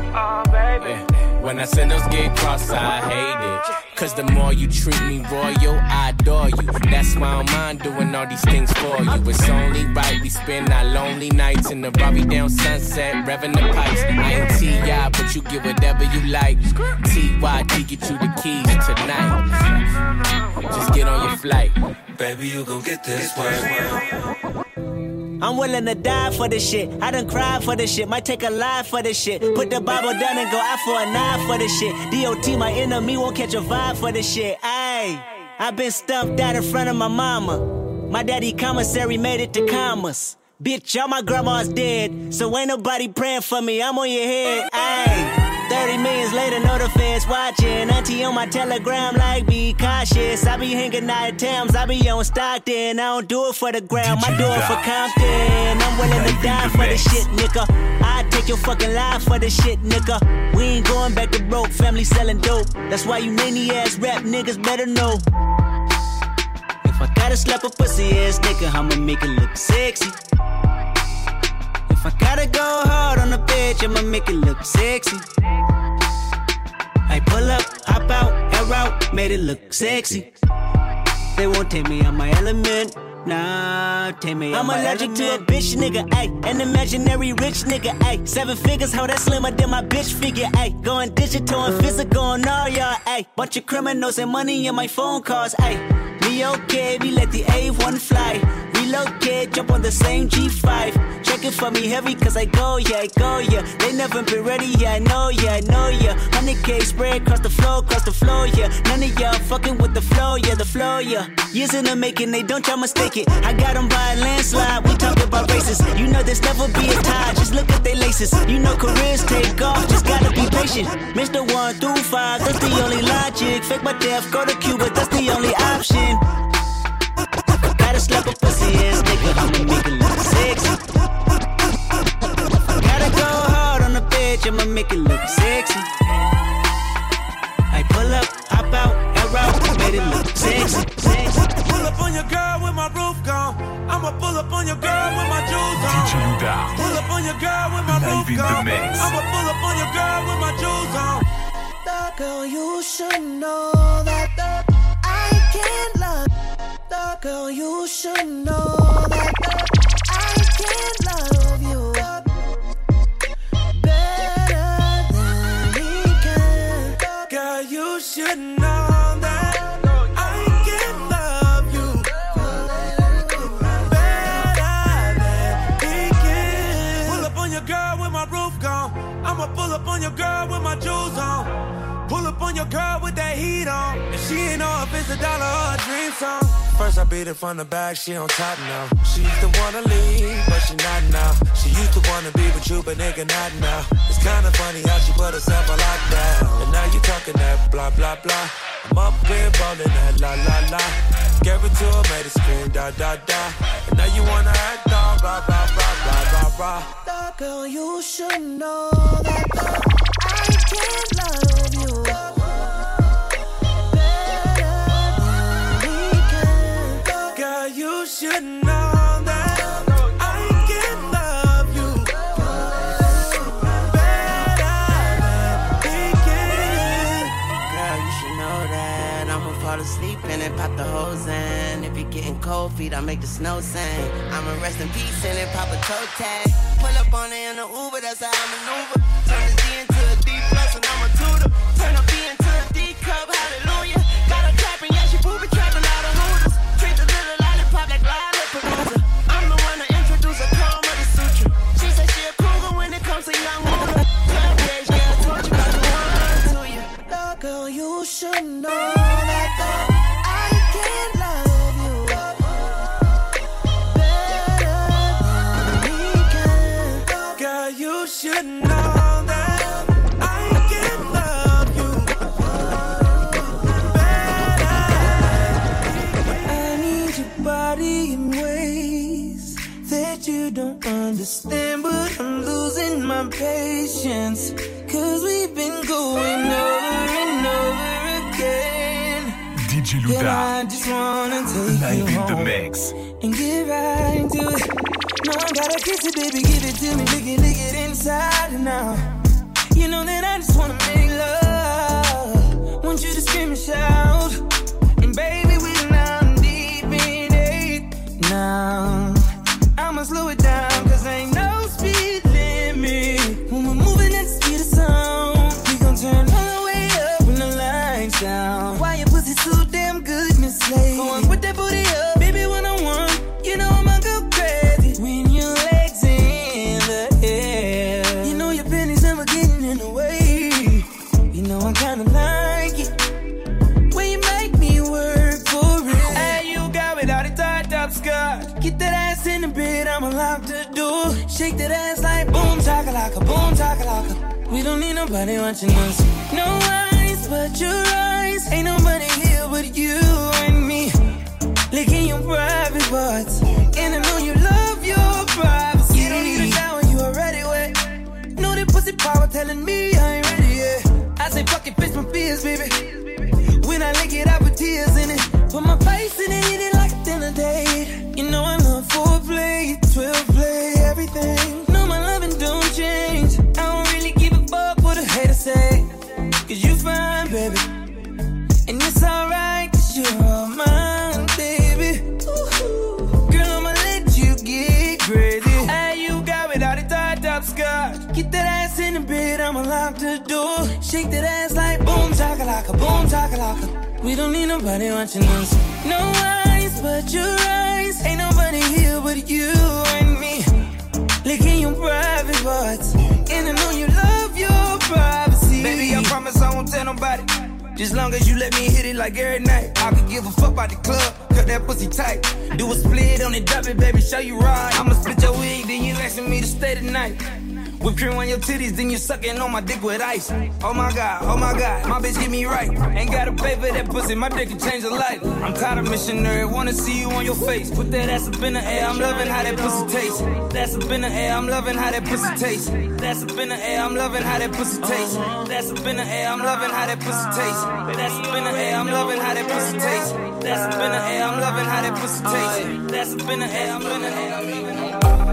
When I send those get cross, I hate it. Cause the more you treat me royal, I adore you. That's why I don't mind doing all these things for you. It's only right we spend our lonely nights in the Robbie down sunset, revving the pipes. I ain't T.I., but you get whatever you like. T.Y.D. get you the keys tonight. Just get on your flight. Baby, you gon' get this work. I'm willing to die for this shit. I done cried for this shit. Might take a life for this shit. Put the Bible down and go out for a knife for this shit. DOT, my enemy, won't catch a vibe for this shit. Ayy, i been stumped out in front of my mama. My daddy commissary made it to commas. Bitch, all my grandma's dead. So ain't nobody praying for me. I'm on your head. Ayy. 30 millions later, know the feds watching. Auntie on my telegram, like, be cautious. I be hanging out at Tams, I be on Stockton. I don't do it for the gram, I do it for Compton. I'm willing to die for this shit, nigga. I take your fucking life for this shit, nigga. We ain't going back to broke, family selling dope. That's why you nanny ass rap niggas better know. If I gotta slap a pussy ass nigga, I'ma make it look sexy. I gotta go hard on the bitch, I'ma make it look sexy. I pull up, hop out, air out, made it look sexy. They won't take me on my element. Nah, take me I'm allergic to a bitch nigga, ayy. An imaginary rich nigga, ayy. Seven figures, how that slimmer than my bitch figure, ayy. Going digital and physical and all y'all, ayy. Bunch of criminals and money in my phone calls, ayy. Okay, we let the A1 fly. Reload jump on the same G5. Check it for me heavy, cause I go, yeah, I go, yeah. They never been ready, yeah, I know, yeah, I know, yeah. 100k spread across the floor, across the floor, yeah. None of y'all fucking with the flow, yeah, the flow, yeah. Years in the making, they don't try mistake it. I got them by a landslide, we talk about races. You know there's never be a tie, just look at they laces. You know careers take off, just gotta be patient. Mr. One through five, that's the only logic. Fake my death, go to Cuba, that's the only option. Gotta slap a pussy ass nigga, I'ma make it look sexy. Gotta go hard on the bitch, I'ma make it look sexy. I pull up, hop out, and made it look sexy. sexy. Pull up on your girl with my roof gone. I'ma pull up on your girl with my jewels on. DJ Louda. Pull up on your girl with my Live roof in the gone. mix. I'ma pull up on your girl with my jewels on. The girl, you should know that I can't Girl, you should know that I can't love you better than he can. Girl, you should know that I can love you better than he can. Pull up on your girl with my roof gone. I'ma pull up on your girl with my jewels on. Pull up on your girl with that heat on. And she ain't know if it's a dollar or a dream song. First I beat it from the back, she on top now. She used to wanna leave, but she not now. She used to wanna be with you, but nigga not now. It's kinda funny how she put herself on lockdown. And now you talking that blah blah blah. I'm up here ballin' that la la la. Gave it to her, made her scream da da da. And now you wanna act all blah blah blah blah blah blah. The girl, you should know that I can't love you cold feet, I make the snow sing. I'ma rest in peace and then pop a toe tag. Pull up on it in the Uber, that's how I maneuver. Turn this just wanna take Live you in the mix. and get right into it. No, I gotta kiss it, baby, give it to me, lick it, lick it inside and out. You know that I just wanna make love. Want you to scream and shout. Nobody watching us. No eyes but your eyes. Ain't nobody here but you and me. Licking your private parts. And I know you love your privacy. You don't need a shower, you already wet. Know that pussy power telling me I ain't ready yet. I say fuck it, fix my fears, baby. The door. Shake that ass like boom, chakalaka, boom, chakalaka. We don't need nobody watching us. No eyes but your eyes. Ain't nobody here but you and me. Licking your private parts. And I know you love your privacy. Baby, I promise I won't tell nobody. Just long as you let me hit it like every night. I could give a fuck about the club, cut that pussy tight. Do a split on it, drop it, baby, show you right. I'ma split your wig, then you asking me to stay tonight. Whip cream on your titties, then you sucking on my dick with ice. Oh my god, oh my god, my bitch get me right. Ain't gotta pay for that pussy, my dick can change a life. I'm tired of missionary, wanna see you on your face. Put that ass up in the air, I'm loving how that pussy tastes. That's up in the air, I'm loving how that pussy tastes. That's up in the air, I'm loving how that pussy tastes. That's up in the air, I'm loving how that pussy tastes. That's up in the air, I'm loving how that pussy tastes. That's up in the air, I'm loving how that pussy tastes. That's up in the air, I'm loving how that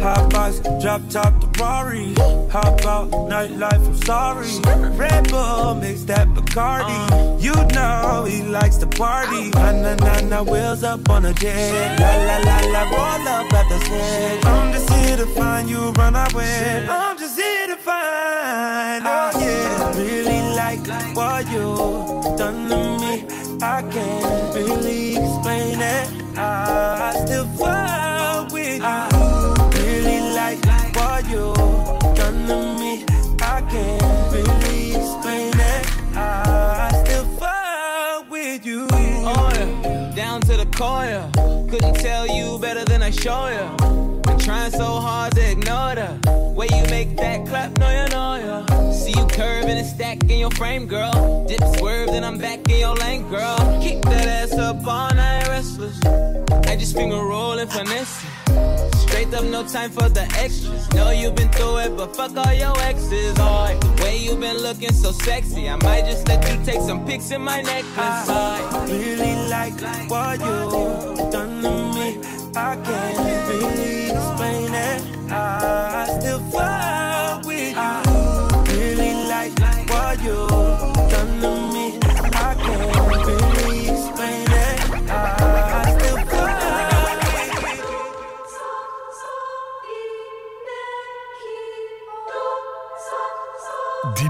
Hot box, drop top the Rari. Hop out, nightlife, I'm sorry. Red Bull, mix that Bacardi. You know he likes to party. Na na na na, wheels up on a jet. La la la la, roll up at the set. I'm just here to find you, run away. I'm just here to find, oh yeah. Really like what you done to me. I can't really explain it. I still fall with you. Core. yeah. Couldn't tell you better than I show you. Been trying so hard to ignore the way you make that clap. No, you know ya. See you curving and stack in your frame, girl. Dip swerve, then I'm back in your lane, girl. Keep that ass up all night, restless. I just finger roll and finesse. it. Straight up, no time for the extras. Know you've been through it, but fuck all your exes. Oh, the way you've been looking so sexy, I might just let you take some pics in my necklace. I really like what you done to me. I can't really explain it. I still fall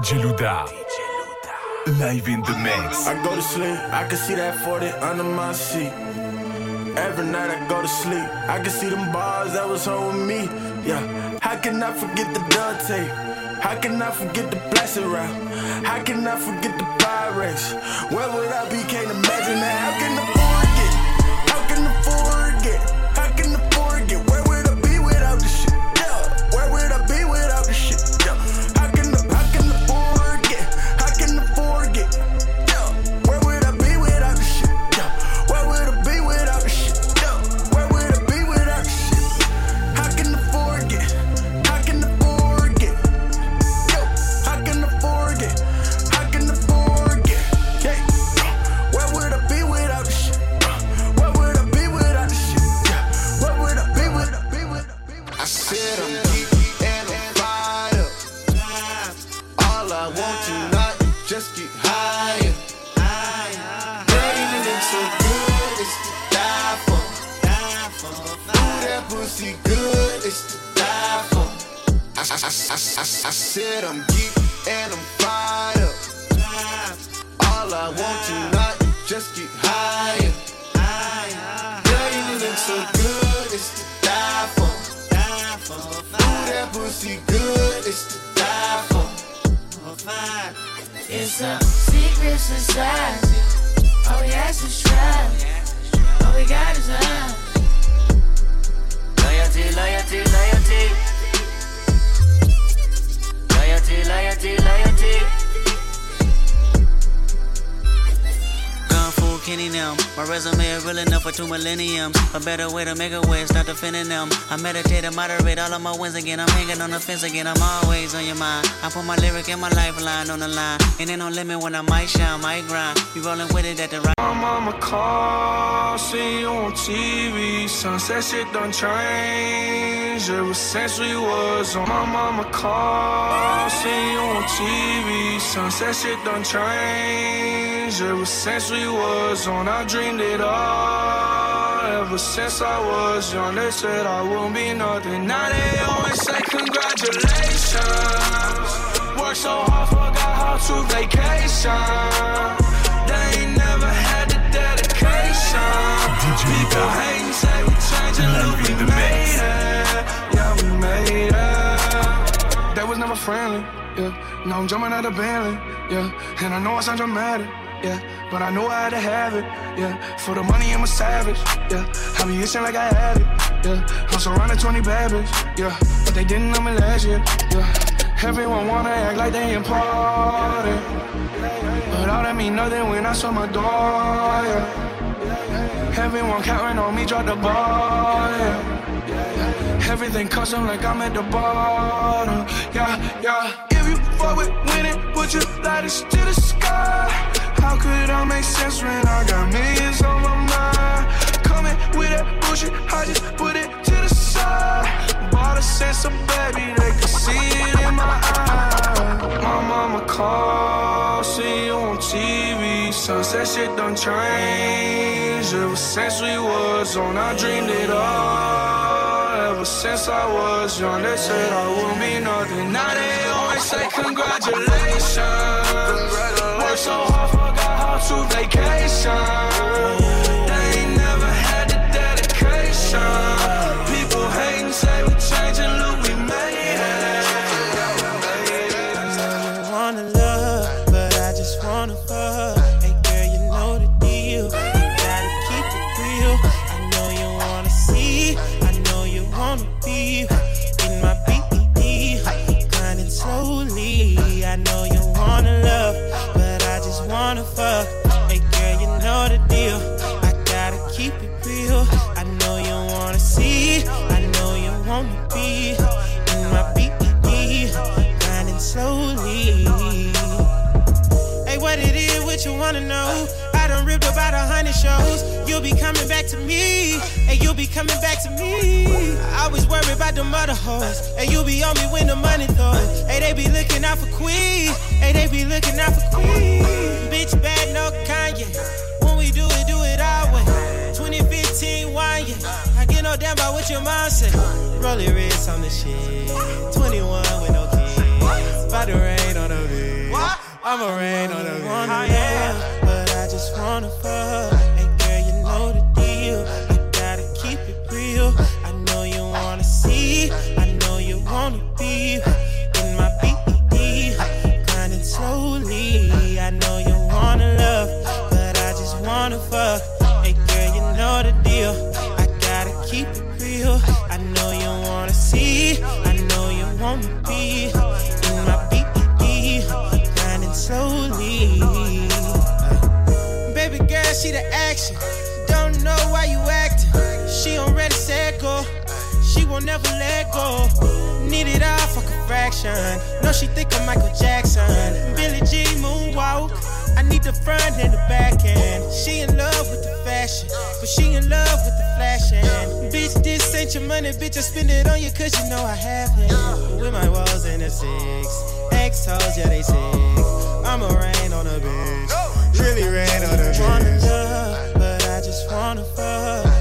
DJ Louda. Live in the mix. I go to sleep, I can see that 40 under my seat. Every night I go to sleep, I can see them bars that was holding me. Yeah, how can I forget the Dante? How can I forget the blasted route? How can I forget the Pyrex? Where would I be? Can't imagine that. How can I better way to make a way, start defending them. I meditate and moderate all of my wins again. I'm hanging on the fence again. I'm always on your mind. I put my lyric and my lifeline on the line. And ain't no limit when I might shine, might grind. You rolling with it at the right. My mama call, see you on TV. Sunset shit done changed ever since we was on. My mama call, see you on TV. Sunset shit done changed ever since we was on. I dreamed it all but since I was young, they said I won't be nothing. Now they always say congratulations. Work so hard, forgot how to vacation. They ain't never had the dedication. People hating, say we changing, look, we made it. Yeah, we made it. That was never friendly, yeah. Now I'm jumping out of Bentley, yeah. And I know I sound dramatic yeah. But I know I had to have it, yeah. For the money, I'm a savage, yeah. I be itching like I had it, yeah. I'm surrounded 20 bad bitches, yeah. But they didn't know me last year, yeah. Everyone wanna act like they important, but all that mean nothing when I saw my door, yeah. Everyone counting on me, drop the ball, yeah. Everything custom like I'm at the bottom, yeah, yeah. If you fuck with winning, would you light to the sky? How could I make sense when I got millions on my mind? Coming with that bullshit, I just put it to the side. Bought a sense of baby, they could see it in my eyes. My mama called, see you on TV. Sunset shit done changed. Ever since we was on, I dreamed it all. Ever since I was young, they said I would be nothing. Now they always say congratulations. Worked so hard, vacation. Coming back to me. I always worry about the mother hoes. Hey, you'll be on me when the money throws. Hey, they be looking out for Queen. Hey, they be looking out for Queen. Bitch, bad, no Kanye. When we do it, do it our way. 2015 wine, yeah. I get no damn about what your mom say. Rolly wrist on the shit. 21 with no kids. About to rain on the bitch. I'ma rain on the bitch. Yeah, but I just wanna fuck. You wanna in my BED, grinding slowly. Baby girl, she the action. Don't know why you acting. She already said go. She won't never let go. Need it all, fuck a fraction. No, she think I'm Michael Jackson. Billie Jean moonwalk. I need the front and the back end. She in love with the fashion, but she in love with the flashing. Bitch, this ain't your money, bitch. I spend it on you cause you know I have it. With my walls in the six. X hoes, yeah, they sick. I'ma rain on a bitch. Really rain on a bitch. Wanna love, but I just wanna fuck.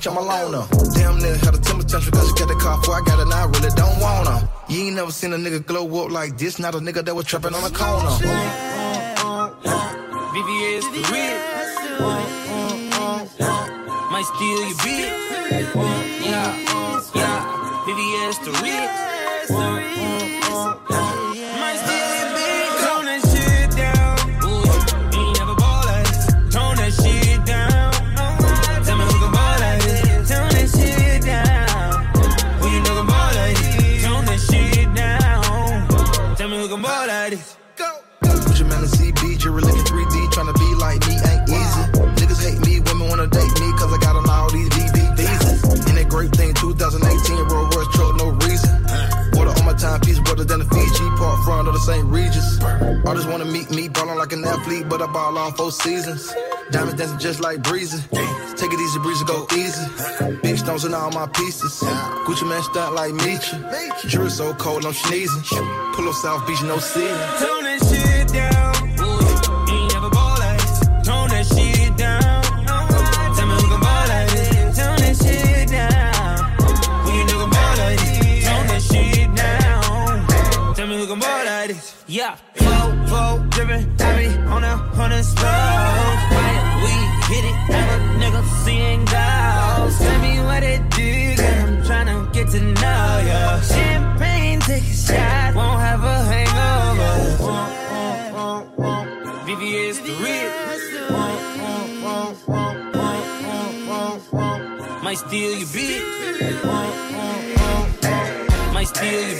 much I'm alone now. Damn nigga had a temper tantrum cause she got the car before I got it, now I really don't wanna. You ain't never seen a nigga glow up like this, not a nigga that was trapping on the corner. VVS the whip. Uh, uh, uh, Might steal your bitch. St. Regis. Artists wanna meet me, ballin' like an athlete, but I ball on four seasons. Diamonds dancing just like breezy. Take it easy, breezy, go easy. Big stones in all my pieces. Gucci Mane stunt like Meechie. Jury so cold, I'm sneezing. Pull up South Beach, no ceiling. We hit it, nigga seeing. Tell me what I'm tryna get to know ya. Champagne, take a shot, won't have a hangover. VVS the real. Might steal your bitch. Might steal your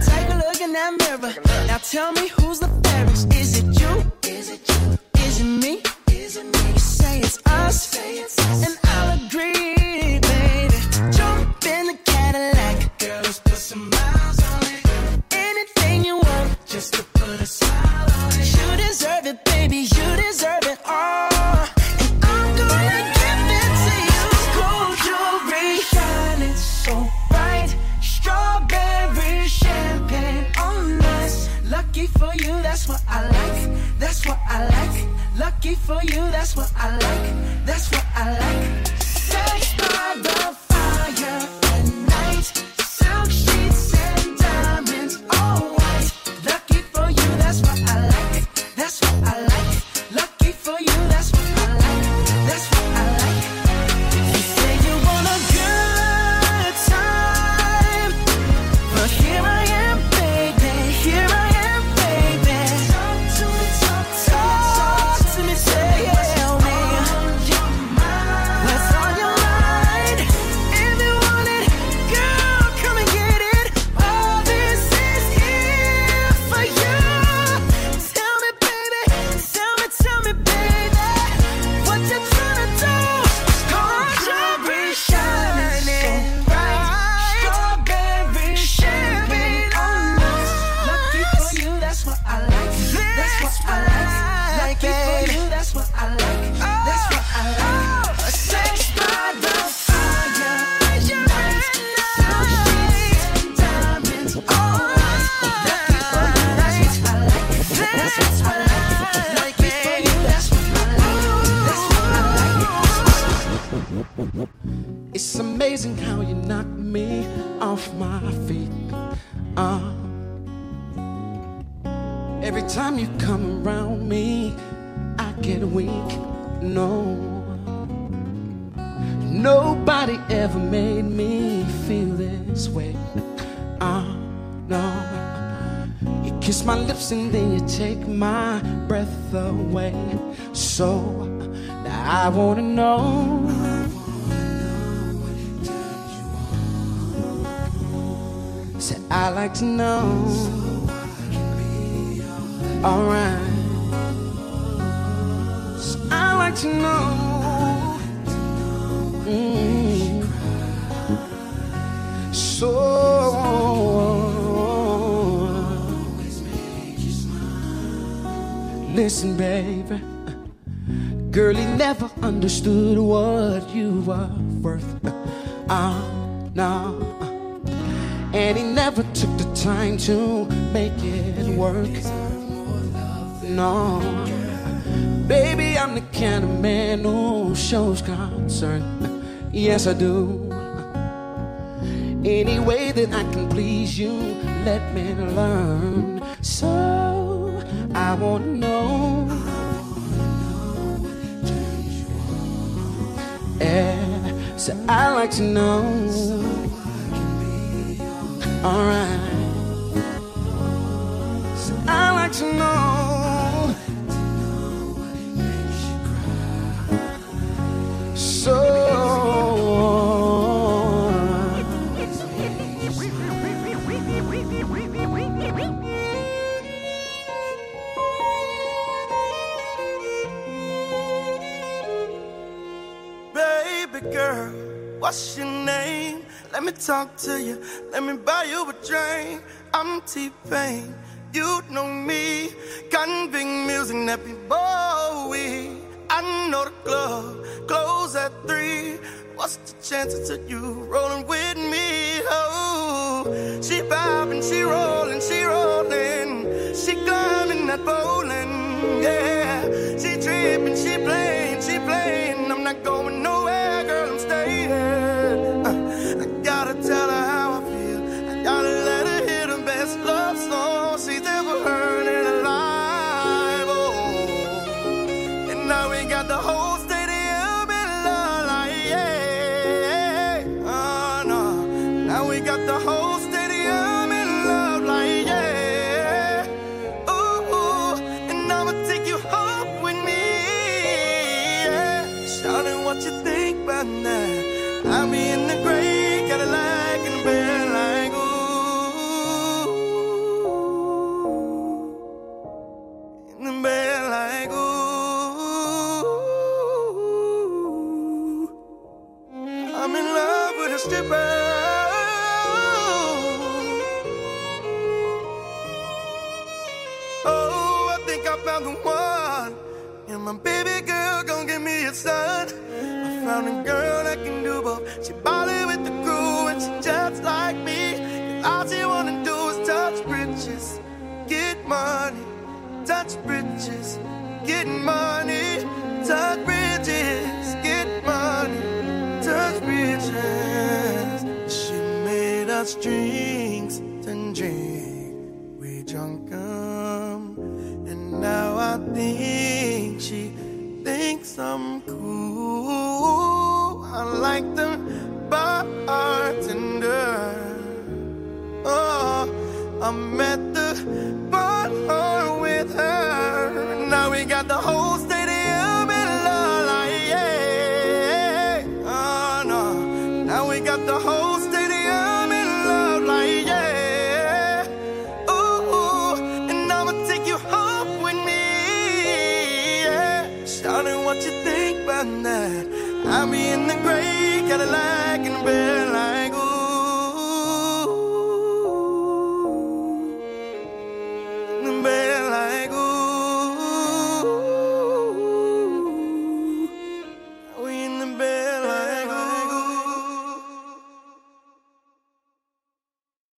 Take a look in that mirror. Now tell me who's the fairest. Is it you? Is it me? Is? You say it's us. And I'll agree, baby. Jump in the Cadillac. Girl, let's put some miles on it. Anything you want, just to put a smile on it. You deserve it, baby. You deserve it all. And I'm gonna give it to you. Gold jewelry shining so bright. Strawberry champagne on us. Lucky for you, that's what I like. That's what I like. Lucky for you, that's what I like. That's what I like. Sex by the Yes, I do. Any way that I can please you, let me learn. So I wanna know. Yeah, so I like to know. Talk to you. Let me buy you a drink. I'm T-Pain. You know me. Konvict Muzik, Nappy Boy. I know the club close at three. What's the chances of you rolling with me? Oh, she vibing, she rolling, she rolling. She climbing that bowling, yeah. She tripping, she playing, she playing. I'm not going touch bridges, get money, touch bridges, get money, touch bridges. She made us drinks and drink. We drunk 'em, and now I think she thinks I'm cool. I like the bartender. Oh, I met the the whole stadium in love, like yeah. Oh no, now we got the whole stadium in love, like yeah. Ooh, and I'ma take you home with me. Yeah. What you that. I'll be in the gray Cadillac